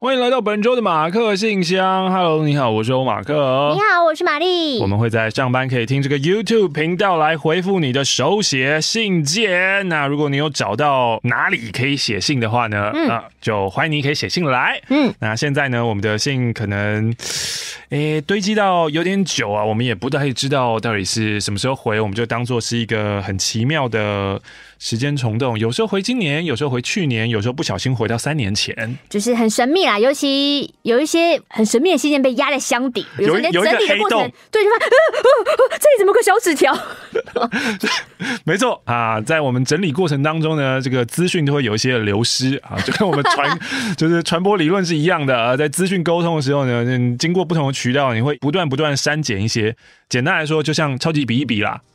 欢迎来到本周的马克信箱。Hello，你好，我是欧马克。你好，我是玛丽。我们会在上班可以听这个 YouTube 频道来回复你的手写信件。那如果你有找到哪里可以写信的话呢？嗯，啊，就欢迎你可以写信来。嗯，那现在呢，我们的信可能诶堆积到有点久啊，我们也不太知道到底是什么时候回，我们就当做是一个很奇妙的。时间虫洞，有时候回今年，有时候回去年，有时候不小心回到三年前，就是很神秘啦。尤其有一些很神秘的信件被压在箱底，有时候整理的过程，对，就发现，呃呃呃，这里怎么个小纸条？没错啊，在我们整理过程当中呢，这个资讯都会有一些流失啊，就跟我们传 就是传播理论是一样的啊，在资讯沟通的时候呢，经过不同的渠道，你会不断不断删减一些。简单来说，就像超级比一比啦。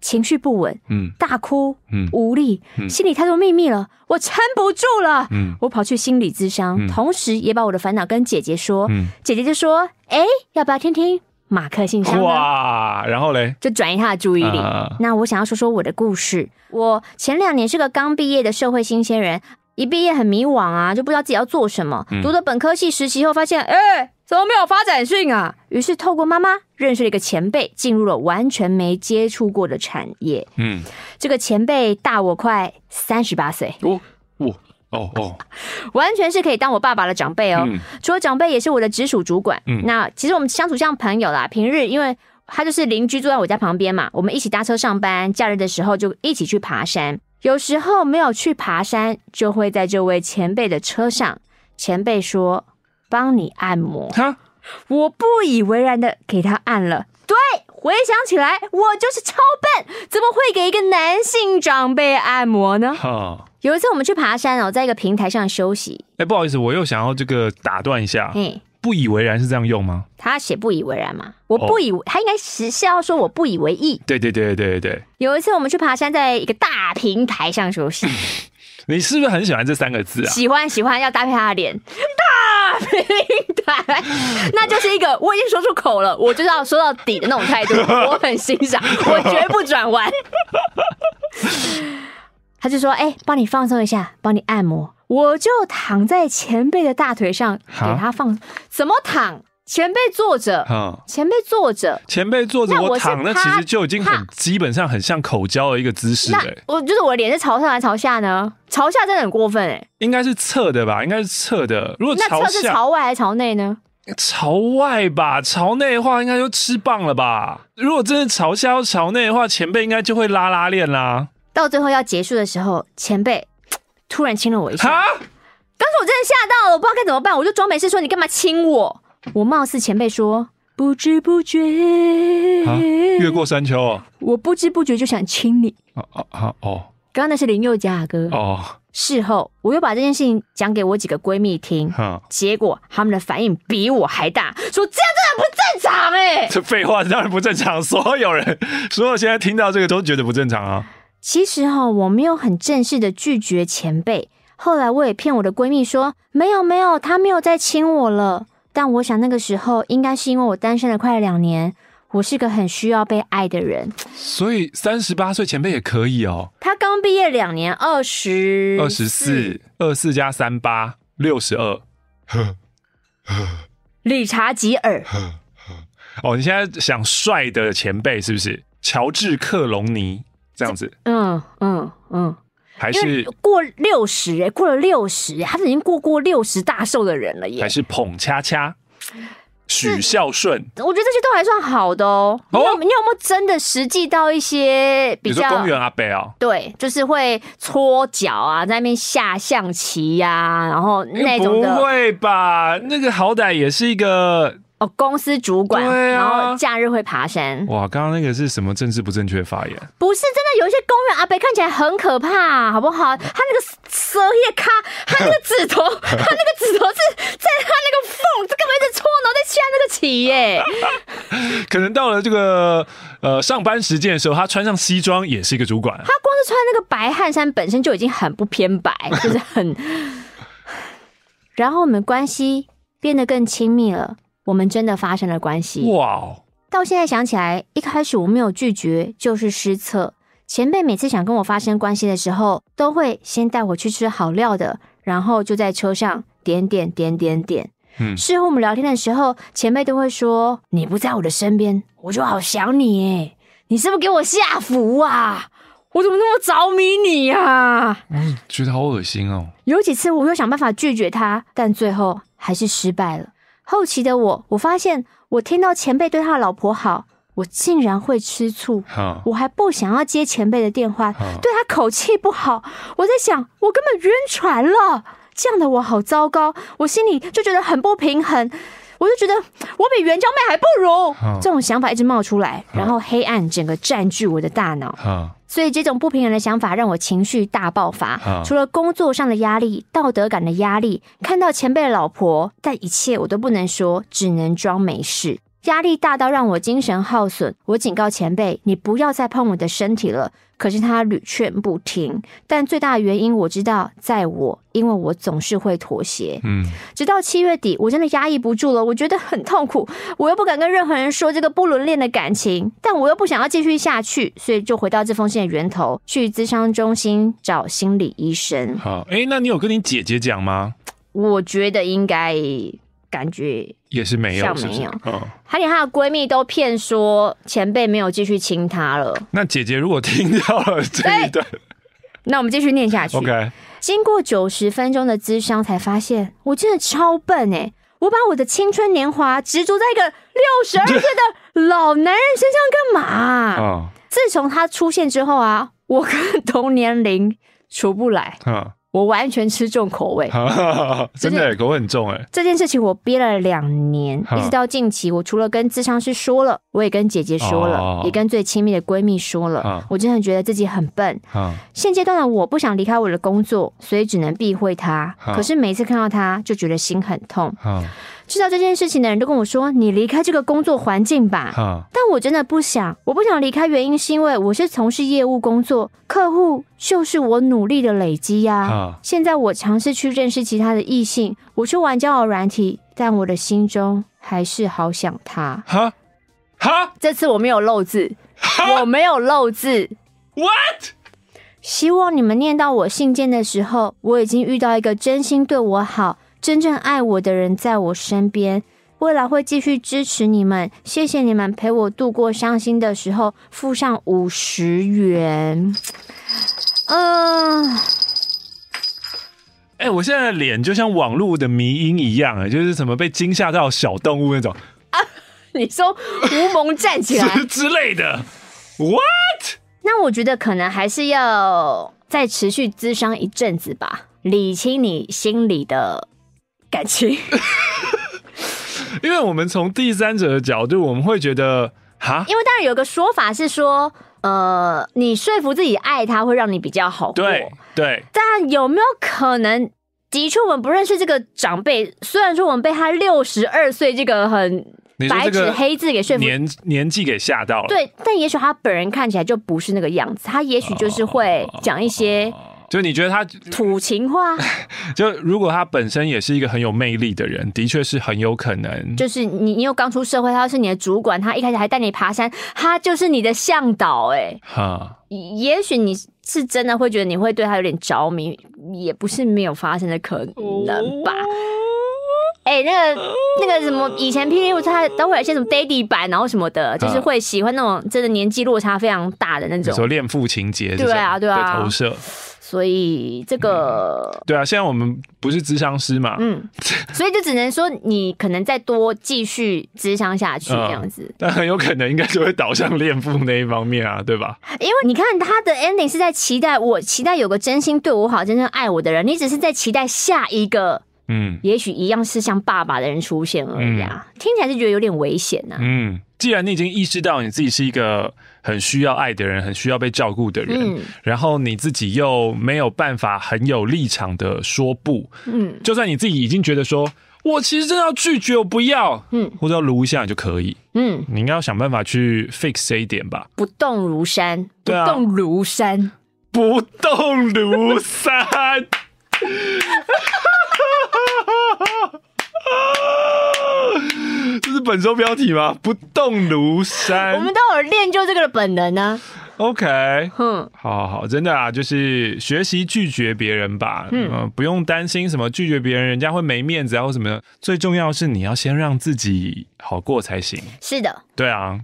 情绪不稳，嗯，大哭，嗯，无力，嗯，心里太多秘密了，我撑不住了，嗯，我跑去心理咨商，嗯，同时也把我的烦恼跟姐姐说，嗯，姐姐就说，哎，要不要听听马克信箱？哇，然后嘞，就转移他的注意力。啊，那我想要说说我的故事。我前两年是个刚毕业的社会新鲜人，一毕业很迷惘啊，就不知道自己要做什么。嗯，读了本科系实习后，发现，哎。怎么没有发展性啊？于是透过妈妈认识了一个前辈，进入了完全没接触过的产业。嗯，这个前辈大我快三十八岁。哦哦哦哦，完全是可以当我爸爸的长辈哦。嗯、除了长辈，也是我的直属主管。嗯，那其实我们相处像朋友啦。平日因为他就是邻居，住在我家旁边嘛，我们一起搭车上班。假日的时候就一起去爬山。有时候没有去爬山，就会在这位前辈的车上。前辈说。帮你按摩，哈我不以为然的给他按了。对，回想起来，我就是超笨，怎么会给一个男性长辈按摩呢？哈有一次我们去爬山哦，在一个平台上休息。哎，不好意思，我又想要这个打断一下。嗯，不以为然是这样用吗？他写不以为然嘛？我不以为，哦、他应该是是要说我不以为意。对对对对对。有一次我们去爬山，在一个大平台上休息。你是不是很喜欢这三个字啊？喜欢喜欢，要搭配他的脸。大平台，那就是一个我已经说出口了，我就是要说到底的那种态度。我很欣赏，我绝不转弯。他就说：“哎、欸，帮你放松一下，帮你按摩。”我就躺在前辈的大腿上，给他放。蛤怎么躺？前辈坐着，前辈坐着，前辈坐着，我躺，那其实就已经很基本上很像口交的一个姿势了。我就是我脸是朝上还是朝下呢？朝下真的很过分哎。应该是侧的吧？应该是侧的。如果那侧是朝外还是朝内呢？朝外吧，朝内的话应该就吃棒了吧？如果真的朝下要朝内的话，前辈应该就会拉拉链啦。到最后要结束的时候，前辈突然亲了我一下。哈当时我真的吓到了，我不知道该怎么办，我就装没事说：“你干嘛亲我？”我貌似前辈说，不知不觉，越过山丘啊。我不知不觉就想亲你。啊啊啊哦，刚刚那是林宥嘉哥。哦，事后我又把这件事情讲给我几个闺蜜听，结果他们的反应比我还大，说这样真的不正常哎。这废话当然不正常，所有人，所有现在听到这个都觉得不正常啊。其实哈，我没有很正式的拒绝前辈，后来我也骗我的闺蜜说没有没有，他没有再亲我了。但我想那个时候应该是因为我单身了快两年，我是个很需要被爱的人，所以三十八岁前辈也可以哦。他刚毕业两年，二十二十四，二四加三八六十二。理查吉尔。哦，你现在想帅的前辈是不是？乔治克隆尼这样子？嗯嗯嗯。嗯嗯还是过六十哎，过了六十，他是已经过过六十大寿的人了耶。还是捧恰恰，许孝顺，我觉得这些都还算好的哦。你有你有没有真的实际到一些比较公园阿伯啊？对，就是会搓脚啊，在那边下象棋呀，然后那种的。不会吧？那个好歹也是一个哦，公司主管，啊、然后假日会爬山。哇，刚刚那个是什么政治不正确发言？不是，真的有一些公园阿伯看起来很可怕，好不好？他那个蛇叶卡，他那个指头，他那个指头是在他那个缝，这干嘛一直戳，然后再掐那个旗耶？可能到了这个呃上班时间的时候，他穿上西装也是一个主管。他光是穿那个白汗衫本身就已经很不偏白，就是很。然后我们关系变得更亲密了。我们真的发生了关系哇.到现在想起来，一开始我没有拒绝，就是失策。前辈每次想跟我发生关系的时候，都会先带我去吃好料的，然后就在车上点点点点点。嗯，事后我们聊天的时候，前辈都会说：“你不在我的身边，我就好想你诶，你是不是给我下符啊？我怎么那么着迷你呀、啊？”嗯，觉得好恶心哦。有几次我又想办法拒绝他，但最后还是失败了。后期的我，我发现我听到前辈对他的老婆好，我竟然会吃醋。我还不想要接前辈的电话.对他口气不好。我在想，我根本晕船了，这样的我好糟糕，我心里就觉得很不平衡。我就觉得我比援交妹还不如.这种想法一直冒出来然后黑暗整个占据我的大脑。所以这种不平衡的想法让我情绪大爆发。除了工作上的压力、道德感的压力，看到前辈的老婆，但一切我都不能说，只能装没事。压力大到让我精神耗损，我警告前辈，你不要再碰我的身体了。可是他屡劝不听，但最大的原因我知道，在我，因为我总是会妥协。嗯，直到七月底，我真的压抑不住了，我觉得很痛苦，我又不敢跟任何人说这个不伦恋的感情，但我又不想要继续下去，所以就回到这封信的源头，去咨商中心找心理医生。好，哎，那你有跟你姐姐讲吗？我觉得应该。感觉也是没有，像没有。她连她的闺蜜都骗说前辈没有继续亲她了。那姐姐如果听到了这一段，那我们继续念下去。OK。经过九十分钟的咨商，才发现我真的超笨哎！我把我的青春年华执着在一个六十二岁的老男人身上干嘛？哦。自从他出现之后啊，我跟同年龄处不来。嗯。我完全吃重口味，真的口味很重哎。这件事情我憋了两年，一直到近期，我除了跟智商师说了，我也跟姐姐说了，也跟最亲密的闺蜜说了。我真的觉得自己很笨。现阶段的我不想离开我的工作，所以只能避讳他。可是每次看到他，就觉得心很痛。知道这件事情的人都跟我说：“你离开这个工作环境吧。”但我真的不想，我不想离开，原因是因为我是从事业务工作，客户就是我努力的累积呀。现在我尝试去认识其他的异性，我去玩交友软体，但我的心中还是好想他。哈，哈，这次我没有漏字，我没有漏字。What？希望你们念到我信件的时候，我已经遇到一个真心对我好。真正爱我的人在我身边，未来会继续支持你们。谢谢你们陪我度过伤心的时候，付上五十元。嗯，哎，我现在的脸就像网络的迷音一样，哎，就是什么被惊吓到小动物那种啊？你说吴萌站起来之类的？What？那我觉得可能还是要再持续咨商一阵子吧，理清你心里的。感情，因为我们从第三者的角度，我们会觉得哈，因为当然有个说法是说，呃，你说服自己爱他会让你比较好过，对对。但有没有可能，的确我们不认识这个长辈，虽然说我们被他六十二岁这个很白纸黑字给说服，年年纪给吓到了，对。但也许他本人看起来就不是那个样子，他也许就是会讲一些。就你觉得他 土情话？就如果他本身也是一个很有魅力的人，的确是很有可能。就是你，你又刚出社会，他是你的主管，他一开始还带你爬山，他就是你的向导，哎，哈。也许你是真的会觉得你会对他有点着迷，也不是没有发生的可能吧？哎、那个那个什么，以前霹雳舞他都会有一些什么 daddy 版，然后什么的，就是会喜欢那种真的年纪落差非常大的那种，说恋父情节，对啊，对啊，投射。所以这个、嗯、对啊，现在我们不是咨商师嘛，嗯，所以就只能说你可能再多继续咨商下去这样子，嗯、但很有可能应该就会导向恋父那一方面啊，对吧？因为你看他的 ending 是在期待我，期待有个真心对我好、真正爱我的人，你只是在期待下一个嗯，也许一样是像爸爸的人出现而已啊，嗯、听起来是觉得有点危险呐、啊。嗯，既然你已经意识到你自己是一个很需要爱的人，很需要被照顾的人，嗯、然后你自己又没有办法很有立场的说不，嗯，就算你自己已经觉得说。我其实真的要拒绝，我不要，嗯，或者要撸一下就可以，嗯，你应该要想办法去 fix 这一点吧。不动如山，不动如山，不动如山，这是本周标题吗？不动如山，我们都有练就这个的本能呢、啊。OK，嗯，好好好，真的啊，就是学习拒绝别人吧，嗯、呃，不用担心什么拒绝别人，人家会没面子啊或什么的。最重要是你要先让自己好过才行。是的，对啊，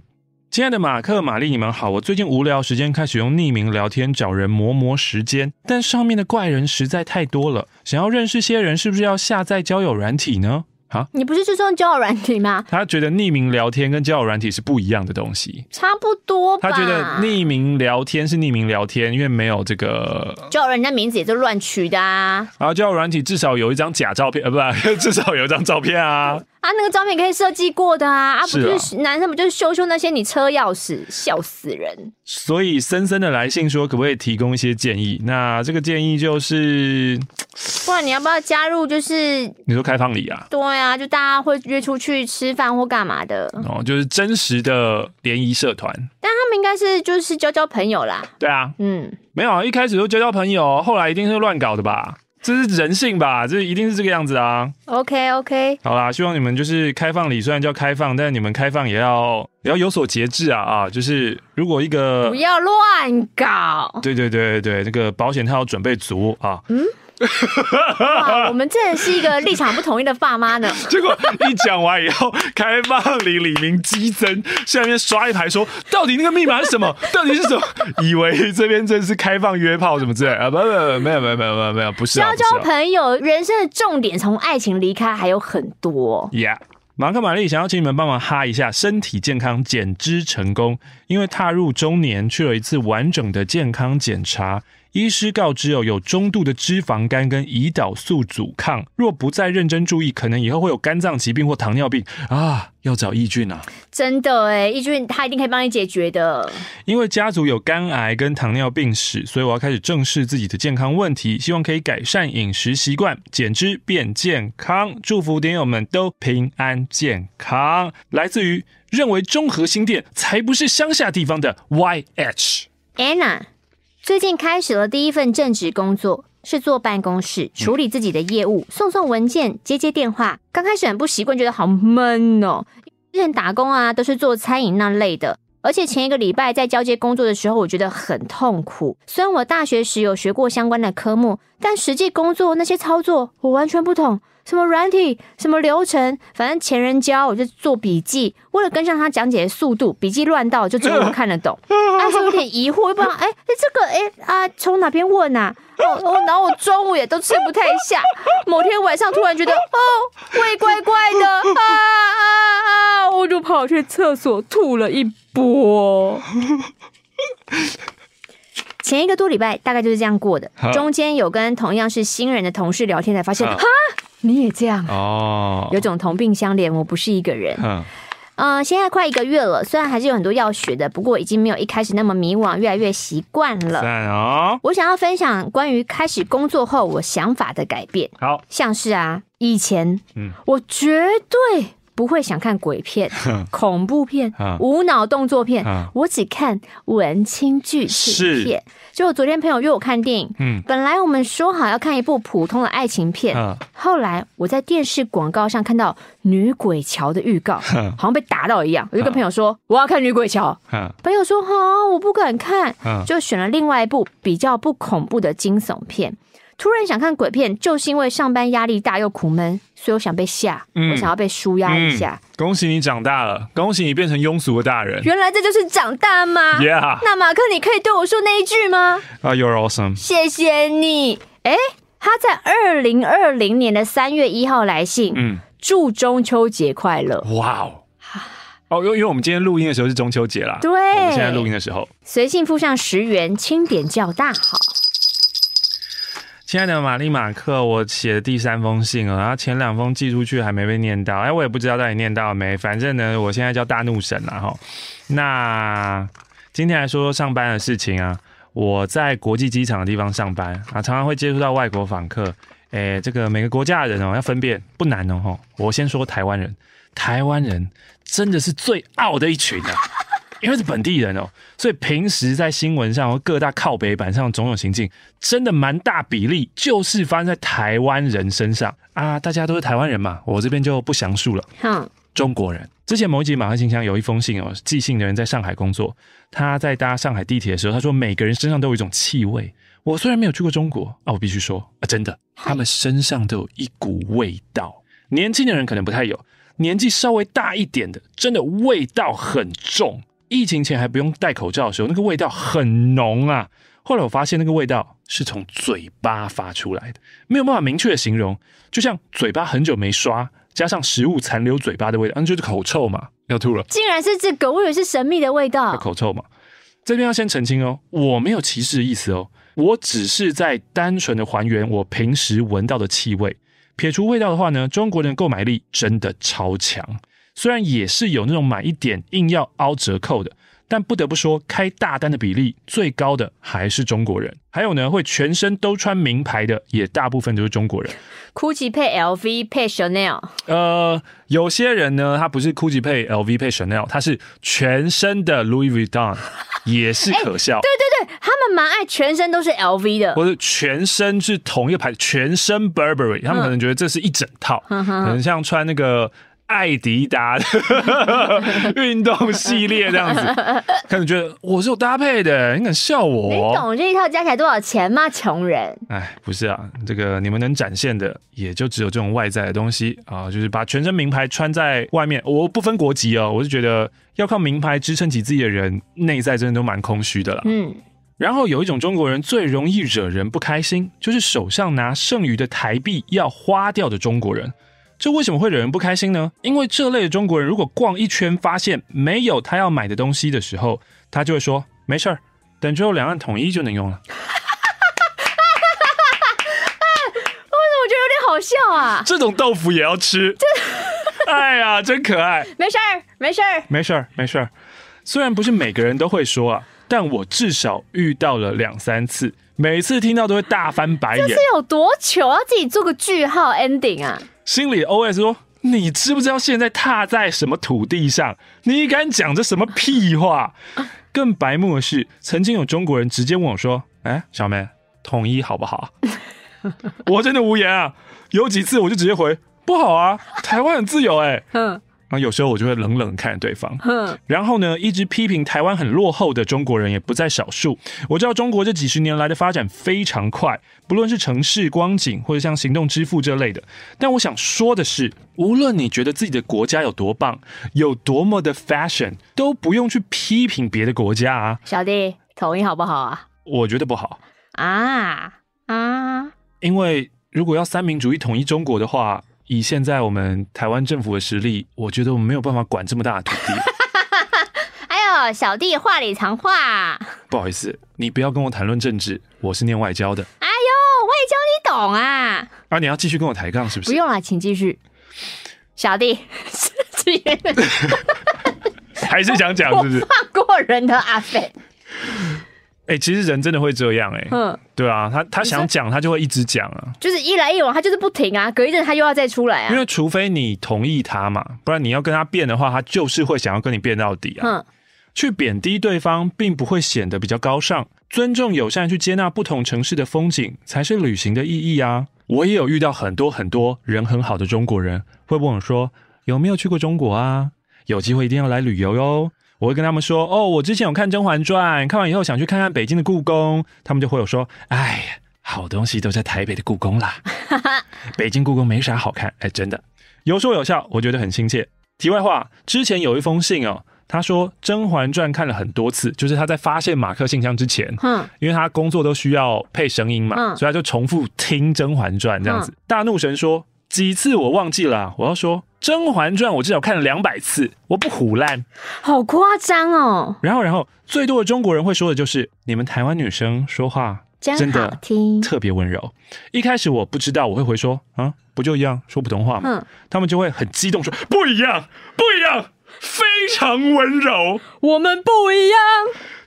亲爱的马克、玛丽，你们好。我最近无聊时间开始用匿名聊天找人磨磨时间，但上面的怪人实在太多了，想要认识些人，是不是要下载交友软体呢？啊，你不是就是用交友软体吗？他觉得匿名聊天跟交友软体是不一样的东西，差不多吧。他觉得匿名聊天是匿名聊天，因为没有这个交友人家名字也是乱取的啊。然后交友软体至少有一张假照片，呃，不，至少有一张照片啊。啊，那个照片可以设计过的啊，啊，不就是男生不就是秀秀那些你车钥匙，笑死人。所以森森的来信说，可不可以提供一些建议？那这个建议就是，不然你要不要加入？就是你说开放礼啊？对啊，就大家会约出去吃饭或干嘛的哦，就是真实的联谊社团。但他们应该是就是交交朋友啦。对啊，嗯，没有啊，一开始都交交朋友，后来一定是乱搞的吧？这是人性吧？这一定是这个样子啊。OK OK，好啦，希望你们就是开放礼，虽然叫开放，但是你们开放也要也要有所节制啊啊！就是如果一个不要乱搞，对对对对，那个保险套要准备足啊。嗯。哇，我们真的是一个立场不统一的爸妈呢。结果一讲完以后，开放礼里民激增，下面刷一排说，到底那个密码是什么？到底是什么？以为这边真是开放约炮什么之类啊？不不不，没有没有没有没有没有，不是、啊。交交朋友，人生的重点从爱情离开还有很多。Yeah，马克玛丽想要请你们帮忙哈一下，身体健康减脂成功，因为踏入中年，去了一次完整的健康检查。医师告知哦，有中度的脂肪肝跟胰岛素阻抗，若不再认真注意，可能以后会有肝脏疾病或糖尿病啊！要找益俊啊！真的哎，益俊他一定可以帮你解决的。因为家族有肝癌跟糖尿病史，所以我要开始正视自己的健康问题，希望可以改善饮食习惯，减脂变健康。祝福点友们都平安健康。来自于认为中和新店才不是乡下地方的 YH Anna。最近开始了第一份正职工作，是坐办公室处理自己的业务，送送文件，接接电话。刚开始很不习惯，觉得好闷哦。之前打工啊，都是做餐饮那类的，而且前一个礼拜在交接工作的时候，我觉得很痛苦。虽然我大学时有学过相关的科目，但实际工作那些操作我完全不懂。什么软体，什么流程，反正前人教我就做笔记，为了跟上他讲解的速度，笔记乱到就只有我看得懂。但是有点疑惑，又不知道哎哎这个哎啊从哪边问啊？哦哦，然后我中午也都吃不太下，某天晚上突然觉得哦胃怪怪的啊啊啊，我就跑去厕所吐了一波。前一个多礼拜大概就是这样过的，中间有跟同样是新人的同事聊天，才发现哈。你也这样哦，有种同病相怜，我不是一个人。嗯，呃，现在快一个月了，虽然还是有很多要学的，不过已经没有一开始那么迷惘，越来越习惯了。哦，我想要分享关于开始工作后我想法的改变。好，像是啊，以前，嗯，我绝对不会想看鬼片、恐怖片、无脑动作片，我只看文青剧情片。就我昨天朋友约我看电影，嗯，本来我们说好要看一部普通的爱情片，嗯，后来我在电视广告上看到女鬼桥的预告，好像被打到一样，我就跟朋友说我要看女鬼桥，朋友说好，我不敢看，就选了另外一部比较不恐怖的惊悚片。突然想看鬼片，就是因为上班压力大又苦闷，所以我想被吓，嗯、我想要被舒压一下、嗯。恭喜你长大了，恭喜你变成庸俗的大人。原来这就是长大吗？Yeah。那马克，你可以对我说那一句吗？啊、uh,，You're awesome。谢谢你。哎，他在二零二零年的三月一号来信，嗯，祝中秋节快乐。哇哦。哦，因为因为我们今天录音的时候是中秋节啦。对。我们现在录音的时候，随信附上十元，清点较大好。亲爱的玛丽马克，我写的第三封信了，然后前两封寄出去还没被念到，哎，我也不知道到底念到了没。反正呢，我现在叫大怒神了哈。那今天来说说上班的事情啊，我在国际机场的地方上班啊，常常会接触到外国访客。哎，这个每个国家的人哦，要分辨不难哦。吼，我先说台湾人，台湾人真的是最傲的一群啊。因为是本地人哦，所以平时在新闻上和各大靠北板上种种行径，真的蛮大比例就是发生在台湾人身上啊！大家都是台湾人嘛，我这边就不详述了。嗯，中国人之前某一集马克信箱有一封信哦，寄信的人在上海工作，他在搭上海地铁的时候，他说每个人身上都有一种气味。我虽然没有去过中国啊，我必须说啊，真的，他们身上都有一股味道。年轻的人可能不太有，年纪稍微大一点的，真的味道很重。疫情前还不用戴口罩的时候，那个味道很浓啊。后来我发现那个味道是从嘴巴发出来的，没有办法明确的形容，就像嘴巴很久没刷，加上食物残留嘴巴的味道，那就是口臭嘛，要吐了。竟然是这个，我以为是神秘的味道。口臭嘛，这边要先澄清哦，我没有歧视的意思哦，我只是在单纯的还原我平时闻到的气味。撇除味道的话呢，中国人的购买力真的超强。虽然也是有那种买一点硬要凹折扣的，但不得不说，开大单的比例最高的还是中国人。还有呢，会全身都穿名牌的，也大部分都是中国人。GUCCI 配 LV 配 Chanel。呃，有些人呢，他不是 GUCCI 配 LV 配 Chanel，他是全身的 Louis Vuitton，也是可笑。欸，对对对，他们蛮爱全身都是 LV 的，或者全身是同一个牌子，全身 Burberry，他们可能觉得这是一整套，嗯、可能像穿那个。爱迪达的 运动系列这样子，可能觉得我是有搭配的，你敢笑我？你懂这一套加起来多少钱吗？穷人！哎，不是啊，这个你们能展现的也就只有这种外在的东西啊，就是把全身名牌穿在外面。我不分国籍哦，我是觉得要靠名牌支撑起自己的人，内在真的都蛮空虚的啦。嗯，然后有一种中国人最容易惹人不开心，就是手上拿剩余的台币要花掉的中国人。这为什么会惹人不开心呢？因为这类的中国人，如果逛一圈发现没有他要买的东西的时候，他就会说：“没事儿，等之后两岸统一就能用了。”为什么我觉得有点好笑啊？这种豆腐也要吃？哎呀，真可爱！没事儿，没事儿，没事儿，没事儿。虽然不是每个人都会说啊，但我至少遇到了两三次，每次听到都会大翻白眼。这是有多糗？要自己做个句号 ending 啊？心里 OS 说：“你知不知道现在踏在什么土地上？你敢讲这什么屁话？”更白目的是，曾经有中国人直接问我说：“哎，小妹，统一好不好？” 我真的无言啊！有几次我就直接回：“不好啊，台湾很自由哎。”然后有时候我就会冷冷看对方，然后呢，一直批评台湾很落后的中国人也不在少数。我知道中国这几十年来的发展非常快，不论是城市光景或者像行动支付这类的。但我想说的是，无论你觉得自己的国家有多棒，有多么的 fashion，都不用去批评别的国家啊。小弟，统一好不好啊？我觉得不好啊啊！因为如果要三民主义统一中国的话。以现在我们台湾政府的实力，我觉得我们没有办法管这么大的土地。哎呦，小弟话里藏话。不好意思，你不要跟我谈论政治，我是念外交的。哎呦，外交你懂啊？啊，你要继续跟我抬杠是不是？不用了，请继续。小弟，还是想讲是不是？放过人的阿飞。哎、欸，其实人真的会这样哎、欸，嗯，对啊，他他想讲，他就会一直讲啊，就是一来一往，他就是不停啊，隔一阵他又要再出来啊，因为除非你同意他嘛，不然你要跟他辩的话，他就是会想要跟你辩到底啊。嗯，去贬低对方，并不会显得比较高尚，尊重友善，去接纳不同城市的风景，才是旅行的意义啊。我也有遇到很多很多人很好的中国人，会问我说有没有去过中国啊？有机会一定要来旅游哟。我会跟他们说：“哦，我之前有看《甄嬛传》，看完以后想去看看北京的故宫。”他们就会有说：“哎呀，好东西都在台北的故宫啦，北京故宫没啥好看。”哎，真的有说有笑，我觉得很亲切。题外话，之前有一封信哦，他说《甄嬛传》看了很多次，就是他在发现马克信箱之前，嗯，因为他工作都需要配声音嘛，嗯，所以他就重复听《甄嬛传》这样子。嗯，大怒神说。几次我忘记了、啊，我要说《甄嬛传》，我至少看了两百次，我不唬烂，好夸张哦。然后，然后最多的中国人会说的就是：你们台湾女生说话真的特别温柔。一开始我不知道，我会回说啊，不就一样说普通话吗？嗯，他们就会很激动说不一样，不一样，非常温柔，我们不一样。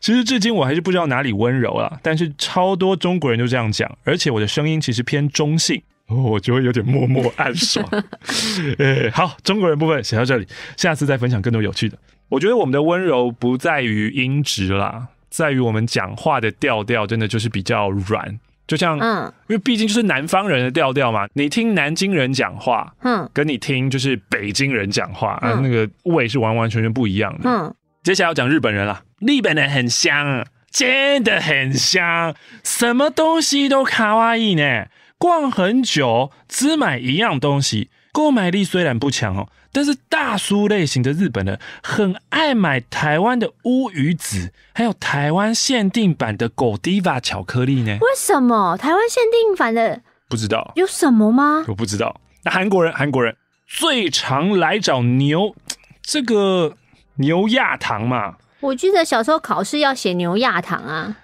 其实至今我还是不知道哪里温柔了，但是超多中国人就这样讲，而且我的声音其实偏中性，哦，我就会有点默默暗爽。哎，好，中国人部分写到这里，下次再分享更多有趣的。我觉得我们的温柔不在于音质啦。在于我们讲话的调调，真的就是比较软，就像，嗯，因为毕竟就是南方人的调调嘛。你听南京人讲话，嗯，跟你听就是北京人讲话，嗯、啊，那个味是完完全全不一样的。嗯，接下来要讲日本人了，日本人很香，真的很香，什么东西都卡哇伊呢。逛很久只买一样东西，购买力虽然不强哦。但是大叔类型的日本人很爱买台湾的乌鱼子，还有台湾限定版的狗迪瓦巧克力呢？为什么台湾限定版的不知道有什么吗？我不知道。那韩国人，韩国人最常来找牛这个牛轧糖嘛？我记得小时候考试要写牛轧糖啊，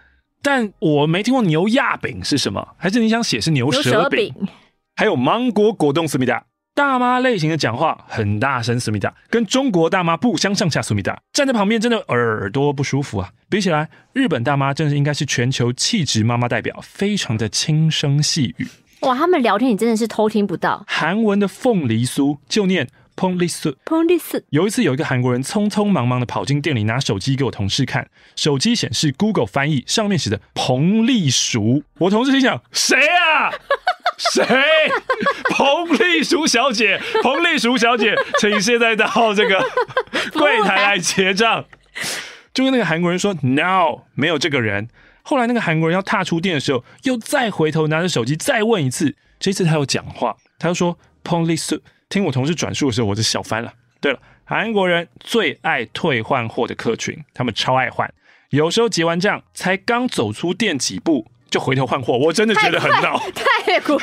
但我没听过牛轧饼是什么？还是你想写是牛舌饼？还有芒果果冻思密达。大妈类型的讲话很大声，思密达跟中国大妈不相上下，思密达站在旁边真的耳朵不舒服啊。比起来，日本大妈真的应该是全球气质妈妈代表，非常的轻声细语。哇，他们聊天你真的是偷听不到。韩文的凤梨酥就念 p o n l i s t p o n l i s t 有一次，有一个韩国人匆匆忙忙的跑进店里，拿手机给我同事看，手机显示 Google 翻译，上面写的彭丽淑。我同事心想：谁啊？谁？彭丽淑小姐，彭丽淑小姐，请现在到这个 柜台来结账。就跟那个韩国人说：“No，没有这个人。”后来那个韩国人要踏出店的时候，又再回头拿着手机再问一次。这次他又讲话，他又说：“彭丽淑。”听我同事转述的时候，我就笑翻了。对了，韩国人最爱退换货的客群，他们超爱换。有时候结完账，才刚走出店几步。就回头换货，我真的觉得很闹，太快，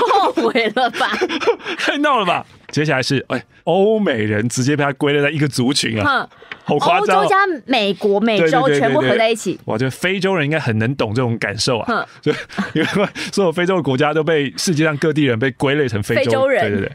后悔了吧？太闹了吧？接下来是哎，欧美人直接被他归类在一个族群啊，好夸张！欧洲加美国、美洲全部合在一起，我觉得非洲人应该很能懂这种感受啊，就 因为所有非洲的国家都被世界上各地人被归类成非洲，非洲人，对对对。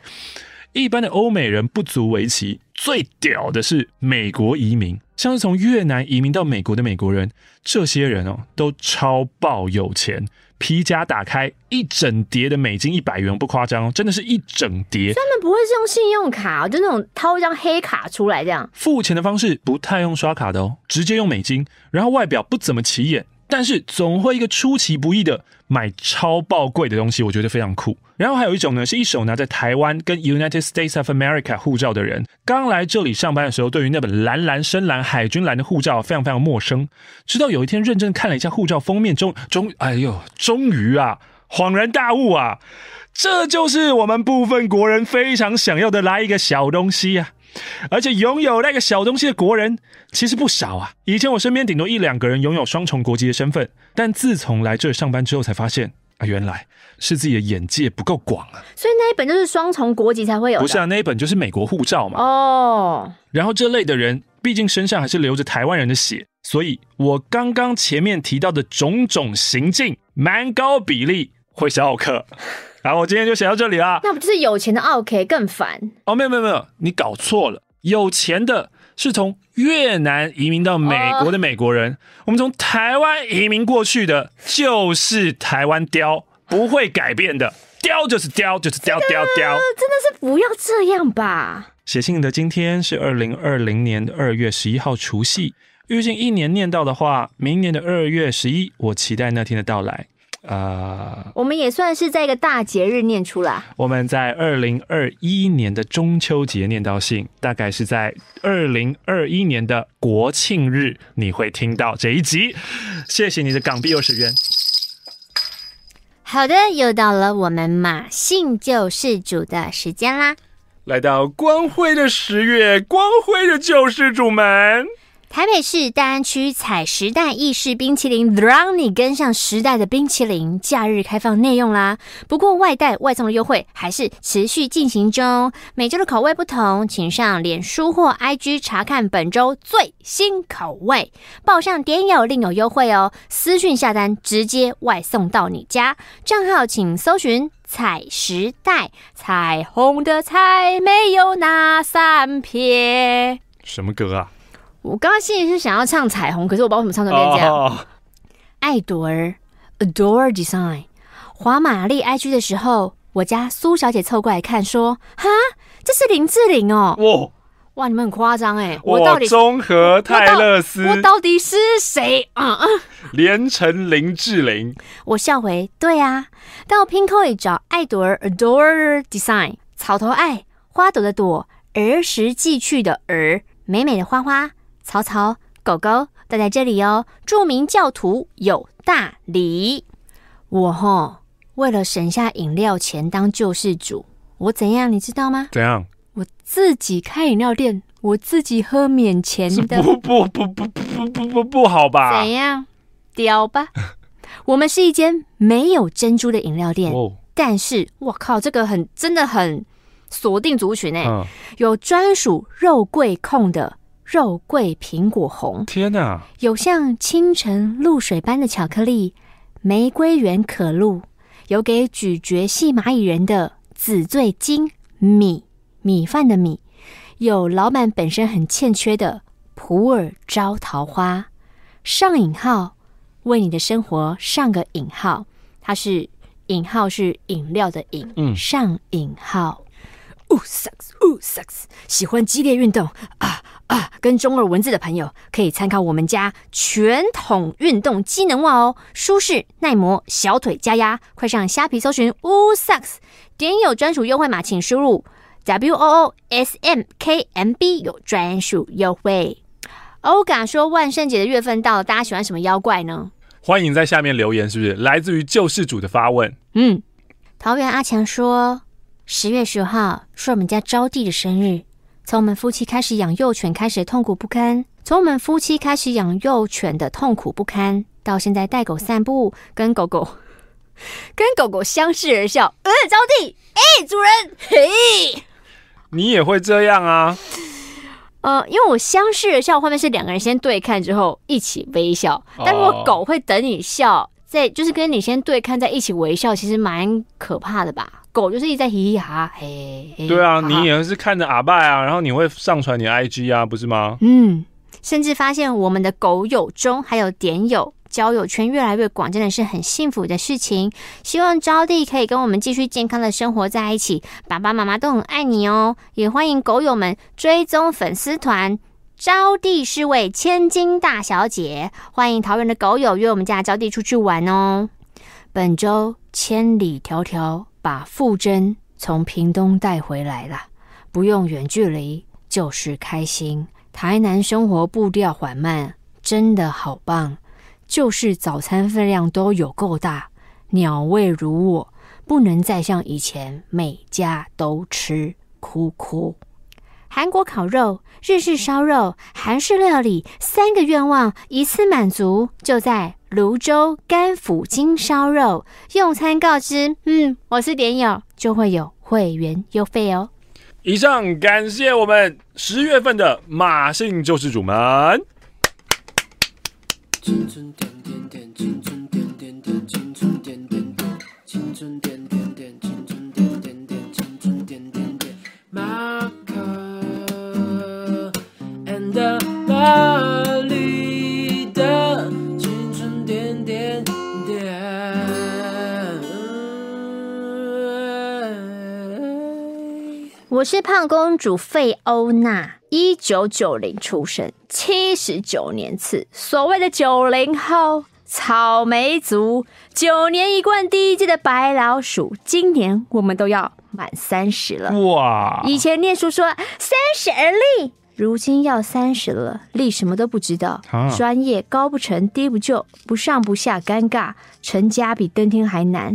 一般的欧美人不足为奇，最屌的是美国移民，像是从越南移民到美国的美国人，这些人哦都超爆有钱，皮夹打开一整叠的美金一百元，不夸张哦，真的是一整叠。他们不会是用信用卡，就那种掏一张黑卡出来这样。付钱的方式不太用刷卡的哦，直接用美金，然后外表不怎么起眼。但是总会一个出其不意的买超爆贵的东西，我觉得非常酷。然后还有一种呢，是一手拿着台湾跟 United States of America 护照的人，刚来这里上班的时候，对于那本蓝蓝深蓝海军蓝的护照非常非常陌生。直到有一天认真看了一下护照封面，终终哎呦，终于啊，恍然大悟啊，这就是我们部分国人非常想要的来一个小东西啊。而且拥有那个小东西的国人其实不少啊。以前我身边顶多一两个人拥有双重国籍的身份，但自从来这儿上班之后，才发现啊，原来是自己的眼界不够广啊。所以那一本就是双重国籍才会有？不是啊，那一本就是美国护照嘛。哦。然后这类的人，毕竟身上还是流着台湾人的血，所以我刚刚前面提到的种种行径，蛮高比例会是奥客。好，我今天就写到这里啦。那不就是有钱的奥 K 更烦？哦，没有没有没有，你搞错了。有钱的是从越南移民到美国的美国人，哦、我们从台湾移民过去的，就是台湾雕，不会改变的，雕就是雕，就是雕雕雕。真的是不要这样吧？写信的今天是二零二零年的二月十一号除夕，预计一年念到的话，明年的二月十一，我期待那天的到来。啊，uh, 我们也算是在一个大节日念出来。我们在二零二一年的中秋节念到信，大概是在二零二一年的国庆日，你会听到这一集。谢谢你的港币二十元。好的，又到了我们马信救世主的时间啦！来到光辉的十月，光辉的救世主们。台北市大安区采时代意式冰淇淋，让你跟上时代的冰淇淋。假日开放内用啦，不过外带外送的优惠还是持续进行中。每周的口味不同，请上脸书或 IG 查看本周最新口味，报上点友另有优惠哦。私讯下单直接外送到你家，账号请搜寻彩时代，彩虹的彩没有那三撇。什么歌啊？我刚刚心里是想要唱彩虹，可是我不知道为什么唱成这样。Oh. 爱朵儿，Adore Design，滑玛丽 IG 的时候，我家苏小姐凑过来看，说：“哈，这是林志玲哦。”哇哇，你们很夸张哎！我到底综合泰勒斯我，我到底是谁啊？连成林志玲。我笑回：“对啊。”到 Pinkoi 里找爱朵儿，Adore Design，草头爱，花朵的朵，儿时寄去的儿，美美的花花。曹操狗狗都在这里哦。著名教徒有大礼。我齁，为了省下饮料钱当救世主，我怎样你知道吗？怎样？我自己开饮料店，我自己喝免钱的。不不不不不不不不好吧？怎样？屌吧？我们是一间没有珍珠的饮料店，哦、但是我靠，这个很真的很锁定族群哎，嗯、有专属肉桂控的。肉桂苹果红，天哪！有像清晨露水般的巧克力，玫瑰园可露，有给咀嚼系蚂蚁人的紫醉金米米饭的米，有老板本身很欠缺的普洱招桃花。上引号，为你的生活上个引号，它是引号是饮料的饮，嗯，上引号。哦，sucks，哦，sucks，喜欢激烈运动啊。啊，跟中二文字的朋友可以参考我们家全统运动机能袜哦，舒适耐磨，小腿加压。快上虾皮搜寻 Woo Socks，点有专属优惠码，请输入 W O O S M K M B 有专属优惠。欧嘎说，万圣节的月份到了，大家喜欢什么妖怪呢？欢迎在下面留言，是不是来自于救世主的发问？嗯，桃园阿强说，十月十五号是我们家招娣的生日。从我们夫妻开始养幼犬开始痛苦不堪，从我们夫妻开始养幼犬的痛苦不堪，到现在带狗散步，跟狗狗跟狗狗相视而笑。呃，招弟，哎、欸，主人，嘿，你也会这样啊？呃，因为我相视而笑，后面是两个人先对看之后一起微笑，但如果狗会等你笑，再就是跟你先对看在一起微笑，其实蛮可怕的吧？狗就是一直在嘻嘻哈哈，嘿，嘿。对啊，哈哈，你也是看着阿爸啊，然后你会上传你的 IG 啊，不是吗？嗯，甚至发现我们的狗友中还有点友，交友圈越来越广，真的是很幸福的事情。希望招弟可以跟我们继续健康的生活在一起，爸爸妈妈都很爱你哦。也欢迎狗友们追踪粉丝团，招弟是位千金大小姐，欢迎桃园的狗友约我们家招弟出去玩哦。本周千里迢迢。把馥甄从屏东带回来了，不用远距离就是开心。台南生活步调缓慢，真的好棒。就是早餐分量都有够大，鸟胃如我，不能再像以前每家都吃，哭哭。韩国烤肉、日式烧肉、韩式料理，三个愿望一次满足，就在。泸州甘府金烧肉用餐告知，嗯，我是点友，就会有会员优惠哦。以上感谢我们十月份的马姓救世主们。胖公主费欧娜，一九九零出生，七十九年次，所谓的九零后，草莓族，九年一贯第一届的白老鼠。今年我们都要满三十了，哇！以前念书说三十而立，如今要三十了，立什么都不知道，专业高不成低不就，不上不下尴尬，成家比登天还难。